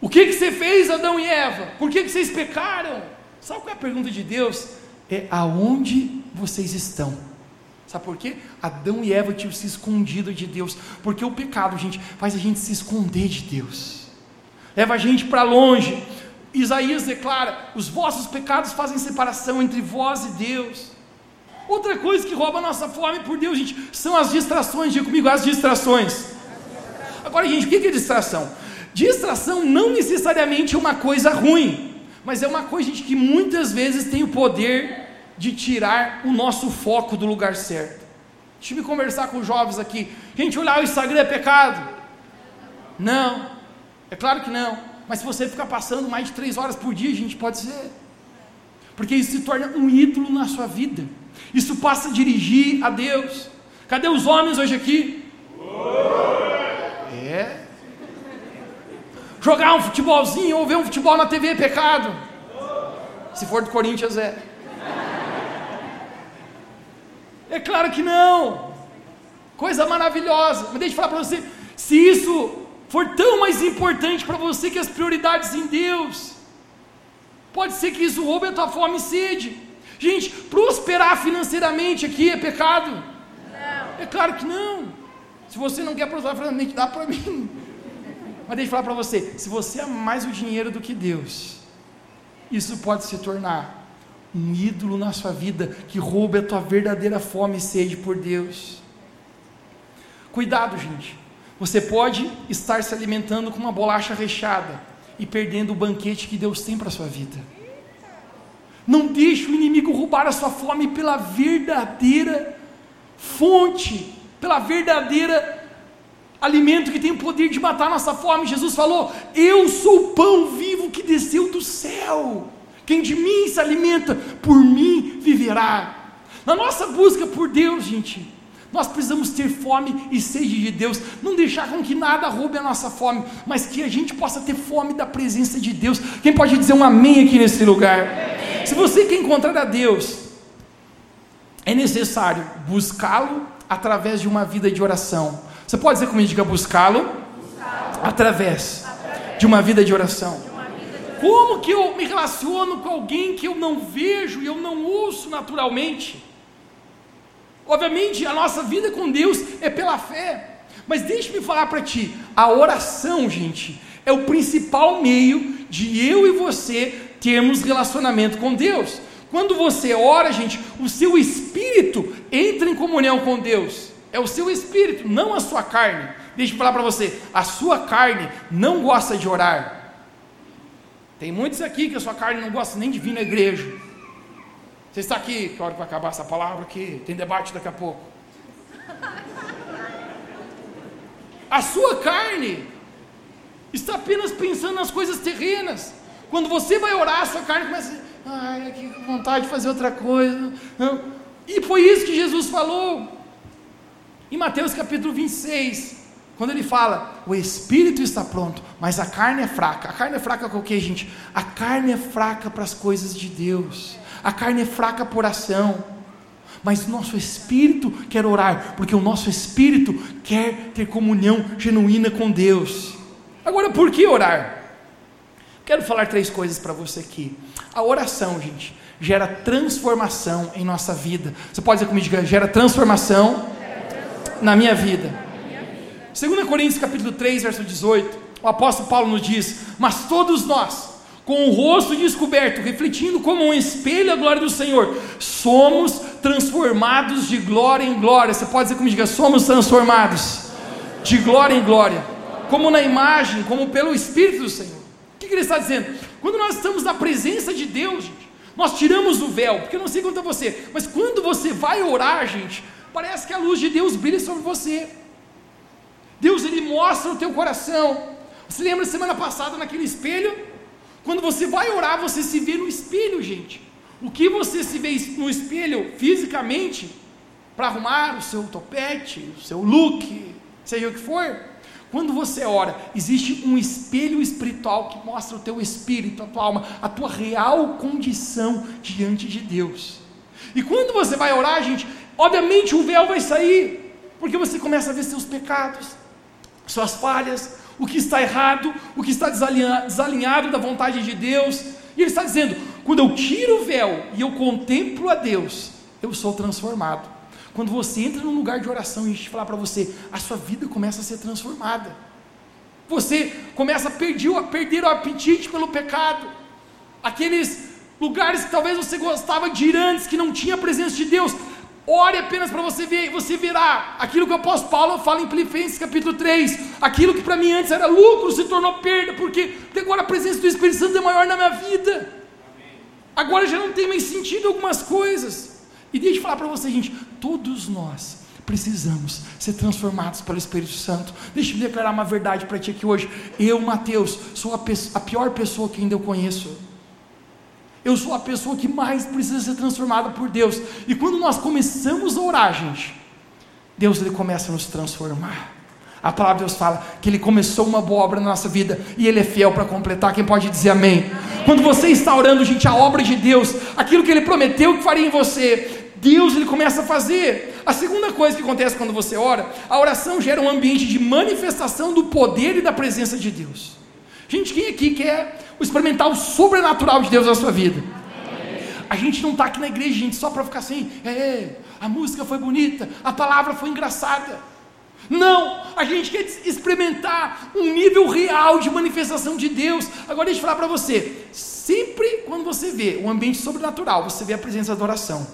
o que, que você fez, Adão e Eva? Por que, que vocês pecaram? Sabe qual é a pergunta de Deus? É aonde vocês estão? Sabe por quê? Adão e Eva tinham se escondido de Deus. Porque o pecado, gente, faz a gente se esconder de Deus. Leva a gente para longe. Isaías declara: os vossos pecados fazem separação entre vós e Deus. Outra coisa que rouba a nossa fome por Deus, gente, são as distrações. Diga comigo, as distrações. Agora, gente, o que é distração? Distração não necessariamente é uma coisa ruim, mas é uma coisa, gente, que muitas vezes tem o poder de tirar o nosso foco do lugar certo. Deixa eu conversar com os jovens aqui. Gente, olhar o Instagram é pecado? Não, é claro que não. Mas se você ficar passando mais de três horas por dia, a gente pode ser. Porque isso se torna um ídolo na sua vida. Isso passa a dirigir a Deus. Cadê os homens hoje aqui? É. Jogar um futebolzinho ou ver um futebol na TV é pecado. Se for do Corinthians, é. É claro que não. Coisa maravilhosa. Mas deixa eu falar para você: se isso for tão mais importante para você que as prioridades em Deus, pode ser que isso roube a tua fome e sede. Gente, prosperar financeiramente aqui é pecado? Não. É claro que não. Se você não quer prosperar financeiramente, dá para mim. Mas deixa eu falar para você: se você ama mais o dinheiro do que Deus, isso pode se tornar um ídolo na sua vida que roube a tua verdadeira fome e sede por Deus. Cuidado, gente. Você pode estar se alimentando com uma bolacha recheada e perdendo o banquete que Deus tem para a sua vida. Não deixe o inimigo roubar a sua fome pela verdadeira fonte, pela verdadeira alimento que tem o poder de matar a nossa fome. Jesus falou: Eu sou o pão vivo que desceu do céu. Quem de mim se alimenta, por mim viverá. Na nossa busca por Deus, gente, nós precisamos ter fome e sede de Deus, não deixar com que nada roube a nossa fome, mas que a gente possa ter fome da presença de Deus. Quem pode dizer um amém aqui nesse lugar? Se você quer encontrar a Deus, é necessário buscá-lo através de uma vida de oração. Você pode dizer comigo, diga buscá-lo através de uma vida de oração. Como que eu me relaciono com alguém que eu não vejo e eu não ouço naturalmente? Obviamente, a nossa vida com Deus é pela fé. Mas deixe-me falar para ti, a oração, gente, é o principal meio de eu e você termos relacionamento com Deus. Quando você ora, gente, o seu espírito entra em comunhão com Deus. É o seu espírito, não a sua carne. Deixa eu falar para você, a sua carne não gosta de orar. Tem muitos aqui que a sua carne não gosta nem de vir na igreja. Você está aqui, que hora que vai acabar essa palavra aqui? Tem debate daqui a pouco. A sua carne está apenas pensando nas coisas terrenas. Quando você vai orar, a sua carne começa ai, que vontade de fazer outra coisa. E foi isso que Jesus falou em Mateus capítulo 26. Quando ele fala, o espírito está pronto, mas a carne é fraca. A carne é fraca com o que, gente? A carne é fraca para as coisas de Deus. A carne é fraca por ação. Mas o nosso espírito quer orar, porque o nosso espírito quer ter comunhão genuína com Deus. Agora, por que orar? Quero falar três coisas para você aqui. A oração, gente, gera transformação em nossa vida. Você pode dizer comigo, gera transformação na minha vida. 2 Coríntios capítulo 3, verso 18, o apóstolo Paulo nos diz: Mas todos nós, com o rosto descoberto, refletindo como um espelho a glória do Senhor, somos transformados de glória em glória. Você pode dizer comigo, somos transformados de glória em glória, como na imagem, como pelo Espírito do Senhor. O que, que ele está dizendo? Quando nós estamos na presença de Deus, gente, nós tiramos o véu, porque eu não sei quanto a você, mas quando você vai orar, gente, parece que a luz de Deus brilha sobre você. Deus ele mostra o teu coração. Você lembra semana passada naquele espelho? Quando você vai orar, você se vê no espelho, gente. O que você se vê no espelho fisicamente para arrumar o seu topete, o seu look, seja o que for. Quando você ora, existe um espelho espiritual que mostra o teu espírito, a tua alma, a tua real condição diante de Deus. E quando você vai orar, gente, obviamente o véu vai sair, porque você começa a ver seus pecados, suas falhas, o que está errado, o que está desalinhado da vontade de Deus. E ele está dizendo: quando eu tiro o véu e eu contemplo a Deus, eu sou transformado. Quando você entra num lugar de oração e a gente falar para você, a sua vida começa a ser transformada. Você começa a perder, a perder o apetite pelo pecado. Aqueles lugares que talvez você gostava de ir antes, que não tinha a presença de Deus, Ore apenas para você ver, você verá aquilo que o apóstolo Paulo fala em Filipenses capítulo 3. Aquilo que para mim antes era lucro se tornou perda, porque agora a presença do Espírito Santo é maior na minha vida. Agora já não tem mais sentido algumas coisas. E deixa eu falar para você, gente, todos nós precisamos ser transformados pelo Espírito Santo. Deixa eu declarar uma verdade para ti aqui hoje. Eu, Mateus, sou a, a pior pessoa que ainda eu conheço. Eu sou a pessoa que mais precisa ser transformada por Deus. E quando nós começamos a orar, gente, Deus ele começa a nos transformar. A palavra de Deus fala que Ele começou uma boa obra na nossa vida e Ele é fiel para completar. Quem pode dizer amém? amém? Quando você está orando, gente, a obra de Deus, aquilo que Ele prometeu que faria em você, Deus Ele começa a fazer. A segunda coisa que acontece quando você ora, a oração gera um ambiente de manifestação do poder e da presença de Deus. Gente, quem aqui quer experimentar o sobrenatural de Deus na sua vida? A gente não está aqui na igreja, gente, só para ficar assim, é, a música foi bonita, a palavra foi engraçada. Não, a gente quer experimentar um nível real de manifestação de Deus. Agora deixa eu falar para você: sempre quando você vê um ambiente sobrenatural, você vê a presença da oração.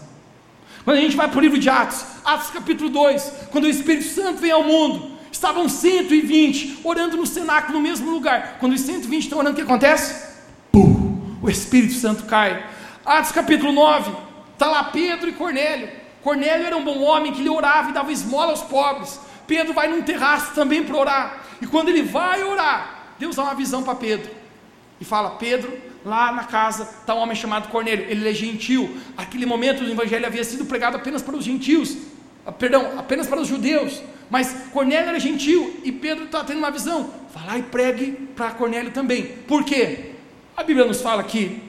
Quando a gente vai para o livro de Atos, Atos capítulo 2, quando o Espírito Santo vem ao mundo, Estavam 120 orando no cenáculo, no mesmo lugar. Quando os 120 estão orando, o que acontece? Pum, o Espírito Santo cai. Atos capítulo 9, está lá Pedro e Cornélio. Cornélio era um bom homem que lhe orava e dava esmola aos pobres. Pedro vai num terraço também para orar. E quando ele vai orar, Deus dá uma visão para Pedro. E fala: Pedro, lá na casa está um homem chamado Cornélio. Ele é gentil. Aquele momento o evangelho havia sido pregado apenas para os gentios. Perdão, apenas para os judeus. Mas Cornélio era gentil e Pedro está tendo uma visão. Vai lá e pregue para Cornélio também. Por quê? A Bíblia nos fala aqui,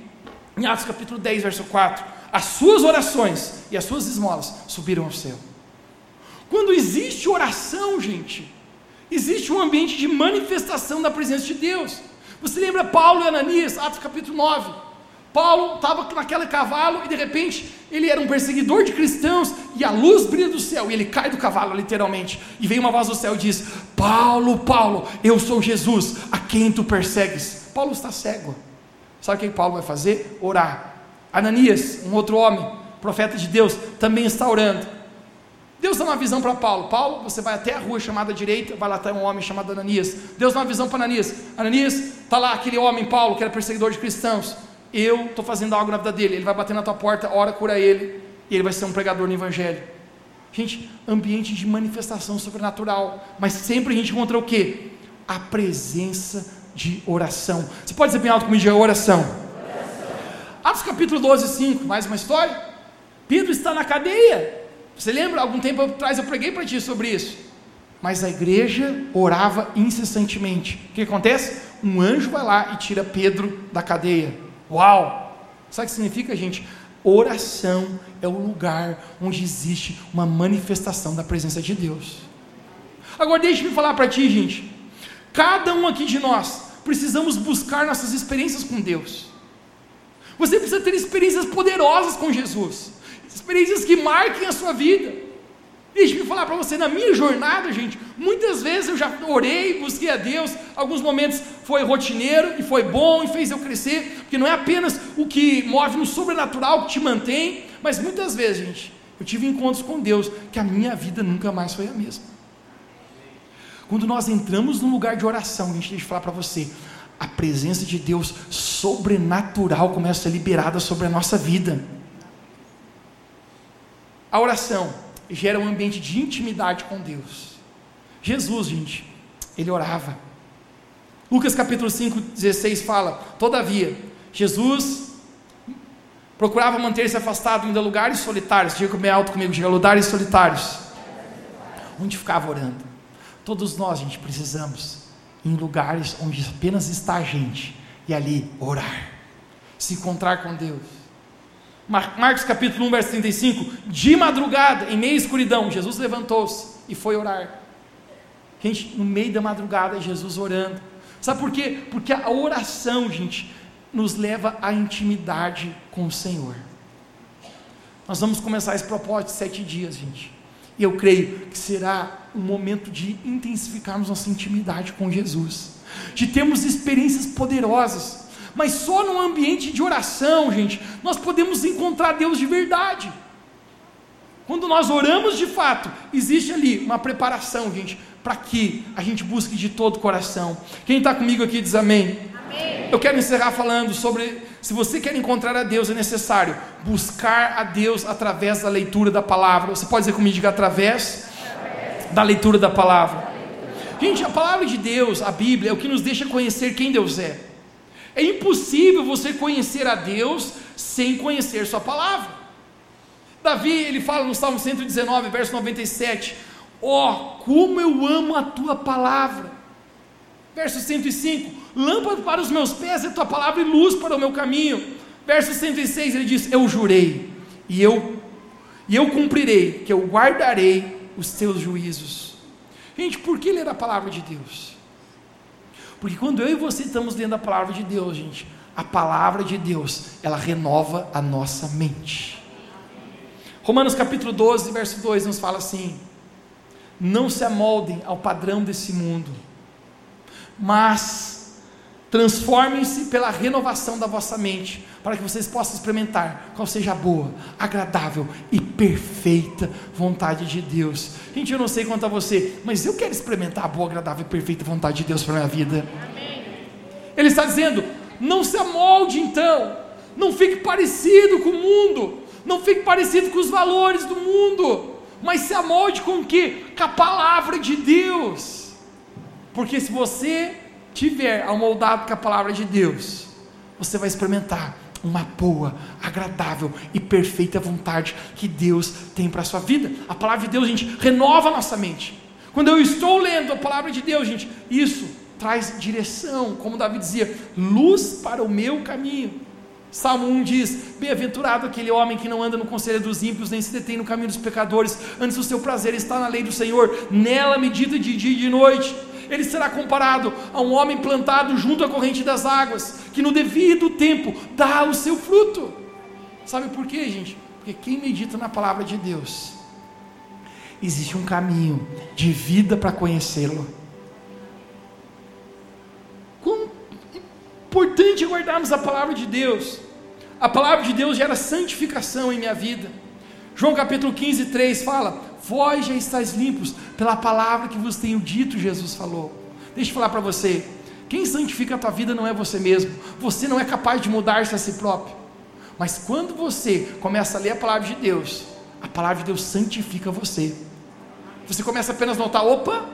em Atos capítulo 10, verso 4, as suas orações e as suas esmolas subiram ao céu. Quando existe oração, gente, existe um ambiente de manifestação da presença de Deus. Você lembra Paulo e Ananias, Atos capítulo 9? Paulo estava naquele cavalo e de repente ele era um perseguidor de cristãos e a luz brilha do céu e ele cai do cavalo literalmente e vem uma voz do céu e diz: Paulo, Paulo, eu sou Jesus, a quem tu persegues? Paulo está cego. Sabe o que Paulo vai fazer? Orar. Ananias, um outro homem, profeta de Deus, também está orando. Deus dá uma visão para Paulo. Paulo, você vai até a rua chamada direita, vai lá estar um homem chamado Ananias. Deus dá uma visão para Ananias. Ananias, está lá aquele homem, Paulo, que era perseguidor de cristãos eu estou fazendo algo na vida dele, ele vai bater na tua porta, ora cura ele, e ele vai ser um pregador no Evangelho. Gente, ambiente de manifestação sobrenatural, mas sempre a gente encontra o que? A presença de oração. Você pode dizer bem alto comigo, é oração. oração. Atos capítulo 12, 5, mais uma história. Pedro está na cadeia. Você lembra? Algum tempo atrás eu preguei para ti sobre isso. Mas a igreja orava incessantemente. O que acontece? Um anjo vai lá e tira Pedro da cadeia. Uau! Sabe o que significa, gente? Oração é o lugar onde existe uma manifestação da presença de Deus. Agora deixe-me falar para ti, gente. Cada um aqui de nós precisamos buscar nossas experiências com Deus. Você precisa ter experiências poderosas com Jesus, experiências que marquem a sua vida. Deixa-me falar para você, na minha jornada, gente, muitas vezes eu já orei, busquei a Deus, alguns momentos foi rotineiro e foi bom e fez eu crescer, porque não é apenas o que move no sobrenatural que te mantém, mas muitas vezes, gente, eu tive encontros com Deus que a minha vida nunca mais foi a mesma. Quando nós entramos num lugar de oração, gente, deixa eu falar para você, a presença de Deus sobrenatural começa a ser liberada sobre a nossa vida. A oração gera um ambiente de intimidade com Deus. Jesus, gente, ele orava. Lucas capítulo 5, 16 fala: Todavia, Jesus procurava manter-se afastado em lugares solitários. Diga bem alto comigo, diga lugares solitários. Onde ficava orando. Todos nós, gente, precisamos em lugares onde apenas está a gente e ali orar, se encontrar com Deus. Marcos capítulo 1, verso 35. De madrugada, em meia escuridão, Jesus levantou-se e foi orar. Gente, no meio da madrugada, Jesus orando. Sabe por quê? Porque a oração, gente, nos leva à intimidade com o Senhor. Nós vamos começar esse propósito de sete dias, gente. E eu creio que será um momento de intensificarmos nossa intimidade com Jesus, de termos experiências poderosas. Mas só num ambiente de oração, gente, nós podemos encontrar Deus de verdade. Quando nós oramos de fato, existe ali uma preparação, gente, para que a gente busque de todo o coração. Quem está comigo aqui diz amém. amém. Eu quero encerrar falando sobre se você quer encontrar a Deus, é necessário buscar a Deus através da leitura da palavra. Você pode dizer comigo, diga através, através. da leitura da palavra. Gente, a palavra de Deus, a Bíblia, é o que nos deixa conhecer quem Deus é. É impossível você conhecer a Deus sem conhecer Sua palavra. Davi, ele fala no Salmo 119, verso 97: Ó, oh, como eu amo a tua palavra. Verso 105: Lâmpada para os meus pés é tua palavra e luz para o meu caminho. Verso 106 ele diz: Eu jurei e eu e eu cumprirei, que eu guardarei os teus juízos. Gente, por que ler a palavra de Deus? Porque quando eu e você estamos lendo a palavra de Deus, gente, a palavra de Deus, ela renova a nossa mente. Romanos capítulo 12, verso 2 nos fala assim: Não se amoldem ao padrão desse mundo mas transformem-se pela renovação da vossa mente, para que vocês possam experimentar qual seja a boa, agradável e perfeita vontade de Deus. Gente, eu não sei quanto a você, mas eu quero experimentar a boa, agradável e perfeita vontade de Deus para a minha vida. Amém. Ele está dizendo: não se amolde então, não fique parecido com o mundo, não fique parecido com os valores do mundo, mas se amolde com o que? Com a palavra de Deus. Porque se você tiver amoldado com a palavra de Deus, você vai experimentar uma boa, agradável e perfeita vontade que Deus tem para a sua vida. A palavra de Deus, gente, renova a nossa mente. Quando eu estou lendo a palavra de Deus, gente, isso traz direção, como Davi dizia, luz para o meu caminho. Salmo 1 diz: Bem-aventurado aquele homem que não anda no conselho dos ímpios, nem se detém no caminho dos pecadores, antes o seu prazer está na lei do Senhor, nela medita de dia e de noite ele será comparado a um homem plantado junto à corrente das águas, que no devido tempo dá o seu fruto. Sabe por quê, gente? Porque quem medita na palavra de Deus, existe um caminho de vida para conhecê-lo. Quão importante é guardarmos a palavra de Deus. A palavra de Deus gera santificação em minha vida. João capítulo 15, 3 fala: Vós já estáis limpos pela palavra que vos tenho dito, Jesus falou. Deixa eu falar para você: quem santifica a tua vida não é você mesmo, você não é capaz de mudar-se a si próprio. Mas quando você começa a ler a palavra de Deus, a palavra de Deus santifica você. Você começa apenas a notar: opa,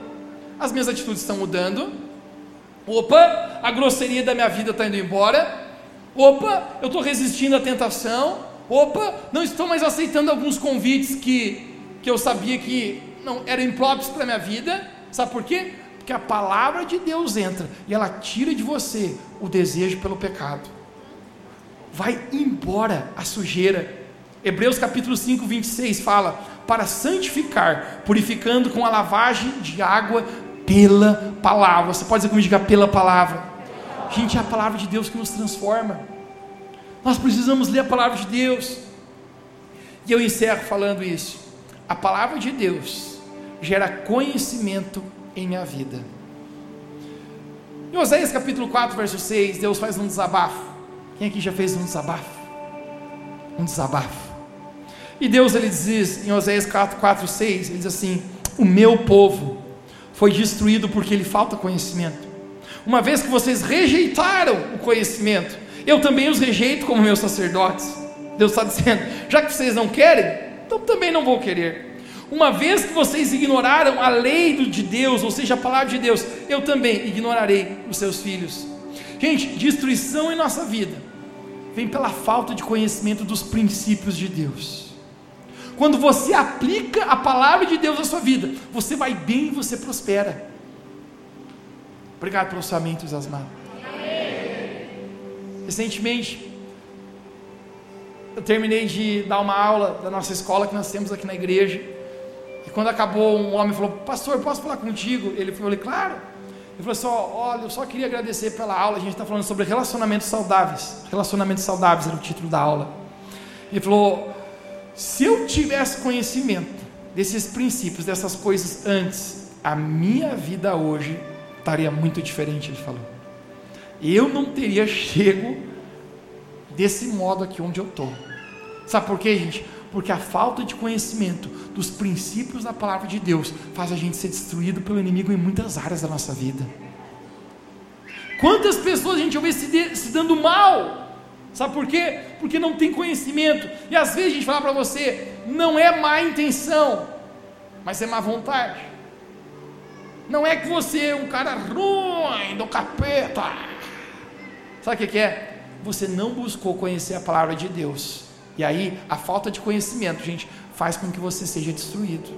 as minhas atitudes estão mudando, opa, a grosseria da minha vida está indo embora, opa, eu estou resistindo à tentação, opa, não estou mais aceitando alguns convites que que eu sabia que não eram impróprios para a minha vida. Sabe por quê? Porque a palavra de Deus entra e ela tira de você o desejo pelo pecado. Vai embora a sujeira. Hebreus capítulo 5, 26 fala: para santificar, purificando com a lavagem de água pela palavra. Você pode dizer comigo, diga pela palavra. Gente, é a palavra de Deus que nos transforma. Nós precisamos ler a palavra de Deus. E eu encerro falando isso a palavra de Deus gera conhecimento em minha vida. Em Oséias capítulo 4, verso 6, Deus faz um desabafo. Quem aqui já fez um desabafo? Um desabafo. E Deus ele diz em Oséias 4, 4 6, ele diz assim: O meu povo foi destruído porque lhe falta conhecimento. Uma vez que vocês rejeitaram o conhecimento, eu também os rejeito como meus sacerdotes. Deus está dizendo: já que vocês não querem, então também não vou querer. Uma vez que vocês ignoraram a lei de Deus, ou seja, a palavra de Deus, eu também ignorarei os seus filhos. Gente, destruição em nossa vida vem pela falta de conhecimento dos princípios de Deus. Quando você aplica a palavra de Deus na sua vida, você vai bem e você prospera. Obrigado pelo seu amém. Recentemente, eu terminei de dar uma aula da nossa escola que nós temos aqui na igreja. E quando acabou, um homem falou: Pastor, posso falar contigo? Ele falou: Claro. Ele falou assim: Olha, eu só queria agradecer pela aula. A gente está falando sobre relacionamentos saudáveis. Relacionamentos saudáveis era o título da aula. Ele falou: Se eu tivesse conhecimento desses princípios, dessas coisas antes, a minha vida hoje estaria muito diferente. Ele falou: Eu não teria chego desse modo aqui onde eu estou. Sabe por quê, gente? Porque a falta de conhecimento dos princípios da palavra de Deus faz a gente ser destruído pelo inimigo em muitas áreas da nossa vida. Quantas pessoas a gente ouve se, se dando mal? Sabe por quê? Porque não tem conhecimento. E às vezes a gente fala para você, não é má intenção, mas é má vontade. Não é que você é um cara ruim do capeta. Sabe o que é? Você não buscou conhecer a palavra de Deus. E aí, a falta de conhecimento, gente, faz com que você seja destruído.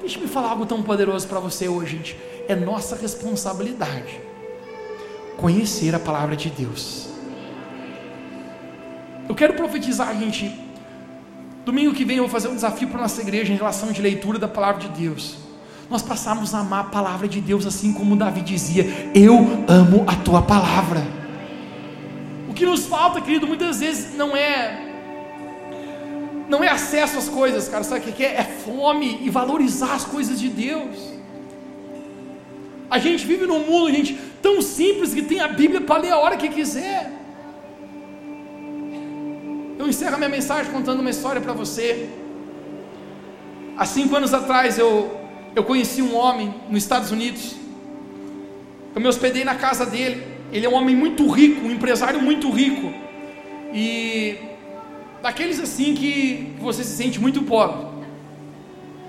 Deixa me falar algo tão poderoso para você hoje, gente. É nossa responsabilidade conhecer a palavra de Deus. Eu quero profetizar, gente. Domingo que vem eu vou fazer um desafio para nossa igreja em relação de leitura da palavra de Deus. Nós passamos a amar a palavra de Deus assim como Davi dizia: Eu amo a tua palavra que nos falta, querido, muitas vezes não é não é acesso às coisas, cara, sabe o que é? É fome e valorizar as coisas de Deus. A gente vive num mundo, gente, tão simples que tem a Bíblia para ler a hora que quiser. Eu encerro a minha mensagem contando uma história para você. Há cinco anos atrás eu, eu conheci um homem nos Estados Unidos. Eu me hospedei na casa dele. Ele é um homem muito rico, um empresário muito rico. E daqueles assim que você se sente muito pobre.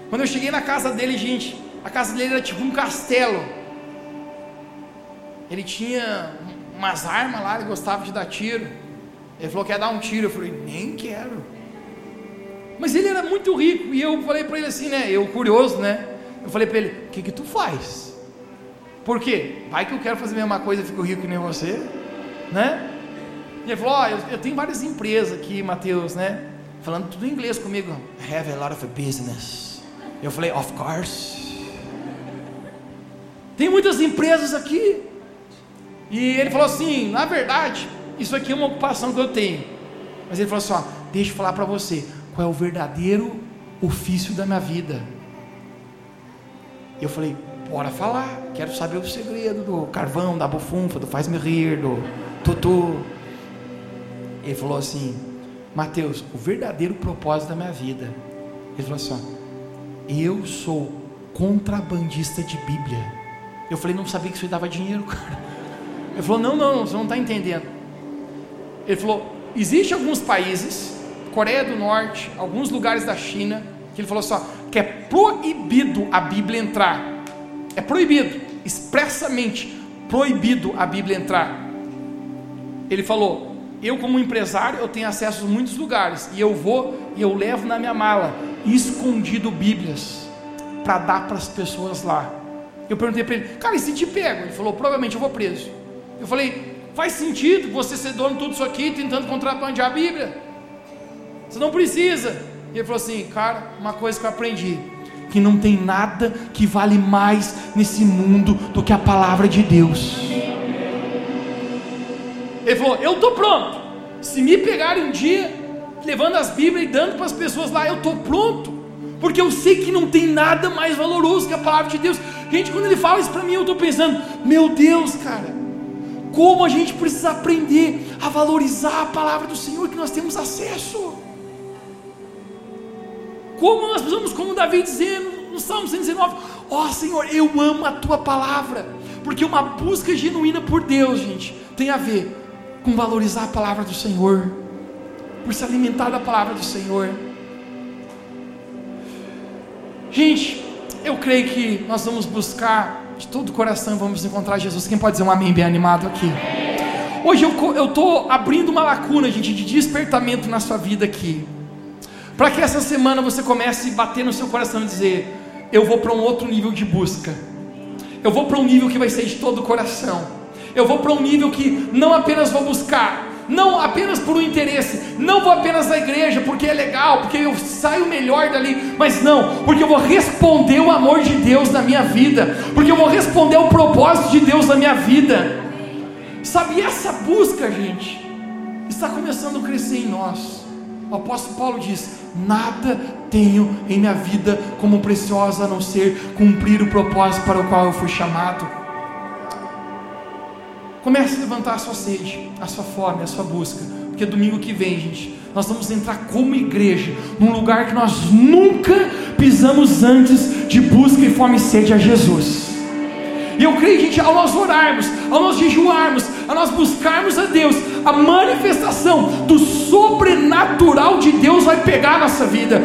Quando eu cheguei na casa dele, gente, a casa dele era tipo um castelo. Ele tinha umas armas lá, ele gostava de dar tiro. Ele falou ia dar um tiro. Eu falei, nem quero. Mas ele era muito rico. E eu falei para ele assim, né? Eu curioso, né? Eu falei para ele: O que que tu faz? Por quê? Vai que eu quero fazer a mesma coisa e fico rico que nem você, né? E ele falou: Ó, oh, eu, eu, tenho várias empresas aqui, Mateus, né? Falando tudo em inglês comigo. I have a lot of business. Eu falei: Of course. Tem muitas empresas aqui. E ele falou assim: Na verdade, isso aqui é uma ocupação que eu tenho. Mas ele falou assim: ó, Deixa eu falar para você qual é o verdadeiro ofício da minha vida. Eu falei: Bora falar. Quero saber o segredo do carvão, da bufunfa, do faz-me rir, do tutu. Ele falou assim: Mateus, o verdadeiro propósito da minha vida. Ele falou assim: Eu sou contrabandista de Bíblia. Eu falei: Não sabia que isso dava dinheiro, cara. Ele falou: Não, não, você não está entendendo. Ele falou: Existem alguns países, Coreia do Norte, alguns lugares da China, que ele falou assim: ó, que é proibido a Bíblia entrar é proibido, expressamente proibido a Bíblia entrar. Ele falou: Eu, como empresário, eu tenho acesso a muitos lugares, e eu vou e eu levo na minha mala, escondido Bíblias, para dar para as pessoas lá. Eu perguntei para ele: Cara, e se te pego? Ele falou: Provavelmente eu vou preso. Eu falei: Faz sentido você ser dono de tudo isso aqui, tentando contrabandear a Bíblia? Você não precisa. E ele falou assim: Cara, uma coisa que eu aprendi que não tem nada que vale mais nesse mundo do que a palavra de Deus. Ele falou: Eu estou pronto. Se me pegarem um dia, levando as Bíblias e dando para as pessoas lá, eu estou pronto. Porque eu sei que não tem nada mais valoroso que a palavra de Deus. Gente, quando ele fala isso para mim, eu estou pensando: Meu Deus, cara, como a gente precisa aprender a valorizar a palavra do Senhor que nós temos acesso. Como nós precisamos, como Davi dizer no Salmo 119: Ó oh, Senhor, eu amo a tua palavra, porque uma busca genuína por Deus, gente, tem a ver com valorizar a palavra do Senhor, por se alimentar da palavra do Senhor. Gente, eu creio que nós vamos buscar de todo o coração, vamos encontrar Jesus. Quem pode dizer um amém bem animado aqui? Hoje eu estou abrindo uma lacuna, gente, de despertamento na sua vida aqui. Para que essa semana você comece a bater no seu coração e dizer: Eu vou para um outro nível de busca. Eu vou para um nível que vai ser de todo o coração. Eu vou para um nível que não apenas vou buscar, não apenas por um interesse, não vou apenas à igreja porque é legal, porque eu saio melhor dali, mas não, porque eu vou responder o amor de Deus na minha vida, porque eu vou responder o propósito de Deus na minha vida. Sabe, essa busca, gente, está começando a crescer em nós. O apóstolo Paulo diz: Nada tenho em minha vida como preciosa a não ser cumprir o propósito para o qual eu fui chamado. Comece a levantar a sua sede, a sua fome, a sua busca, porque domingo que vem, gente, nós vamos entrar como igreja num lugar que nós nunca pisamos antes de busca e fome e sede a Jesus. E eu creio, gente, ao nós orarmos, ao nós jejuarmos, a nós buscarmos a Deus, a manifestação do sobrenatural de Deus vai pegar a nossa vida.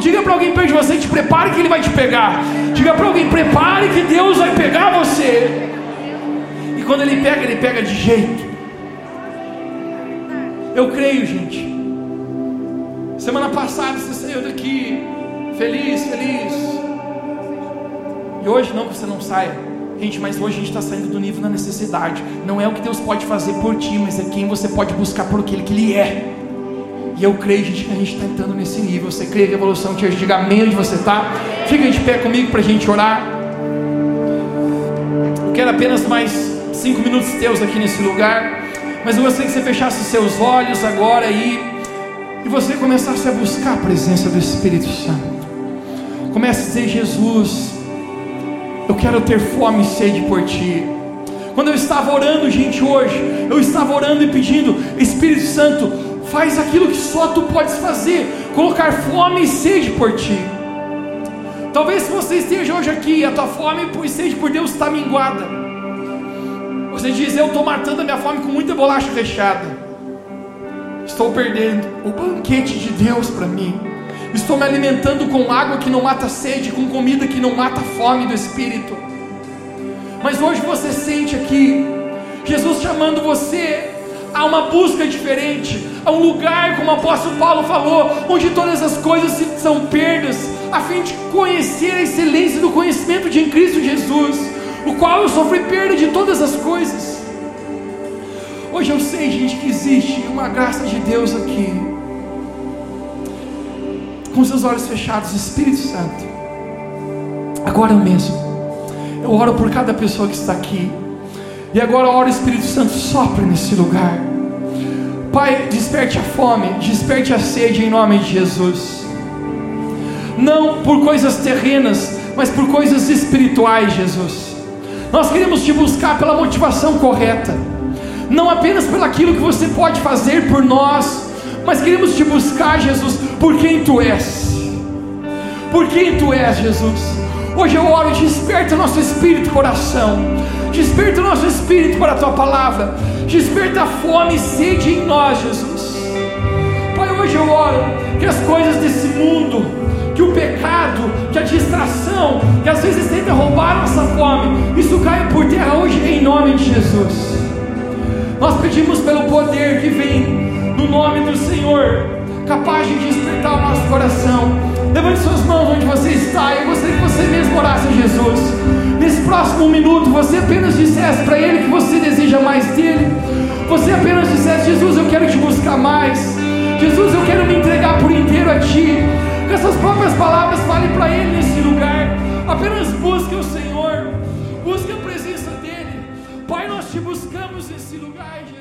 Diga para alguém perto de você, te prepare que Ele vai te pegar. Diga para alguém, prepare que Deus vai pegar você. E quando Ele pega, Ele pega de jeito. Eu creio, gente. Semana passada você saiu daqui feliz, feliz. E hoje não você não saia Gente, mas hoje a gente está saindo do nível da necessidade. Não é o que Deus pode fazer por ti, mas é quem você pode buscar por aquele que Ele é. E eu creio, gente, que a gente está entrando nesse nível. Você crê em Revolução Te Diga amém onde você está. Fica de pé comigo para a gente orar. Eu quero apenas mais cinco minutos teus aqui nesse lugar. Mas eu gostaria que você fechasse seus olhos agora aí. E você começasse a buscar a presença do Espírito Santo. Comece a dizer, Jesus eu quero ter fome e sede por ti. Quando eu estava orando, gente, hoje, eu estava orando e pedindo, Espírito Santo, faz aquilo que só tu podes fazer, colocar fome e sede por ti. Talvez se você esteja hoje aqui, a tua fome e sede por Deus está minguada. Você diz, eu estou matando a minha fome com muita bolacha recheada. Estou perdendo o banquete de Deus para mim. Estou me alimentando com água que não mata sede, com comida que não mata fome do espírito. Mas hoje você sente aqui Jesus chamando você a uma busca diferente, a um lugar, como o apóstolo Paulo falou, onde todas as coisas são perdas, a fim de conhecer a excelência do conhecimento de Cristo Jesus, o qual eu sofri perda de todas as coisas. Hoje eu sei, gente, que existe uma graça de Deus aqui com seus olhos fechados, Espírito Santo, agora mesmo, eu oro por cada pessoa que está aqui, e agora oro, Espírito Santo, sopre nesse lugar. Pai, desperte a fome, desperte a sede em nome de Jesus. Não por coisas terrenas, mas por coisas espirituais, Jesus. Nós queremos te buscar pela motivação correta, não apenas pelo aquilo que você pode fazer por nós, mas queremos te buscar, Jesus, por quem tu és. Por quem tu és, Jesus. Hoje eu oro, desperta nosso espírito e coração. Desperta o nosso espírito para a tua palavra. Desperta a fome e sede em nós, Jesus. Pai, hoje eu oro que as coisas desse mundo, que o pecado, que a distração, que às vezes tenta roubar nossa fome, isso caia por terra hoje em nome de Jesus. Nós pedimos pelo poder que vem no nome do Senhor, capaz de despertar o nosso coração. Levante suas mãos onde você está. Eu gostaria que você mesmo orasse a Jesus. Nesse próximo minuto, você apenas dissesse para Ele que você deseja mais dele. Você apenas dissesse: Jesus, eu quero te buscar mais. Jesus, eu quero me entregar por inteiro a Ti. Com essas próprias palavras, fale para Ele nesse lugar. Apenas busque o Senhor. Busque a presença dEle. Pai, nós te buscamos nesse lugar, Jesus.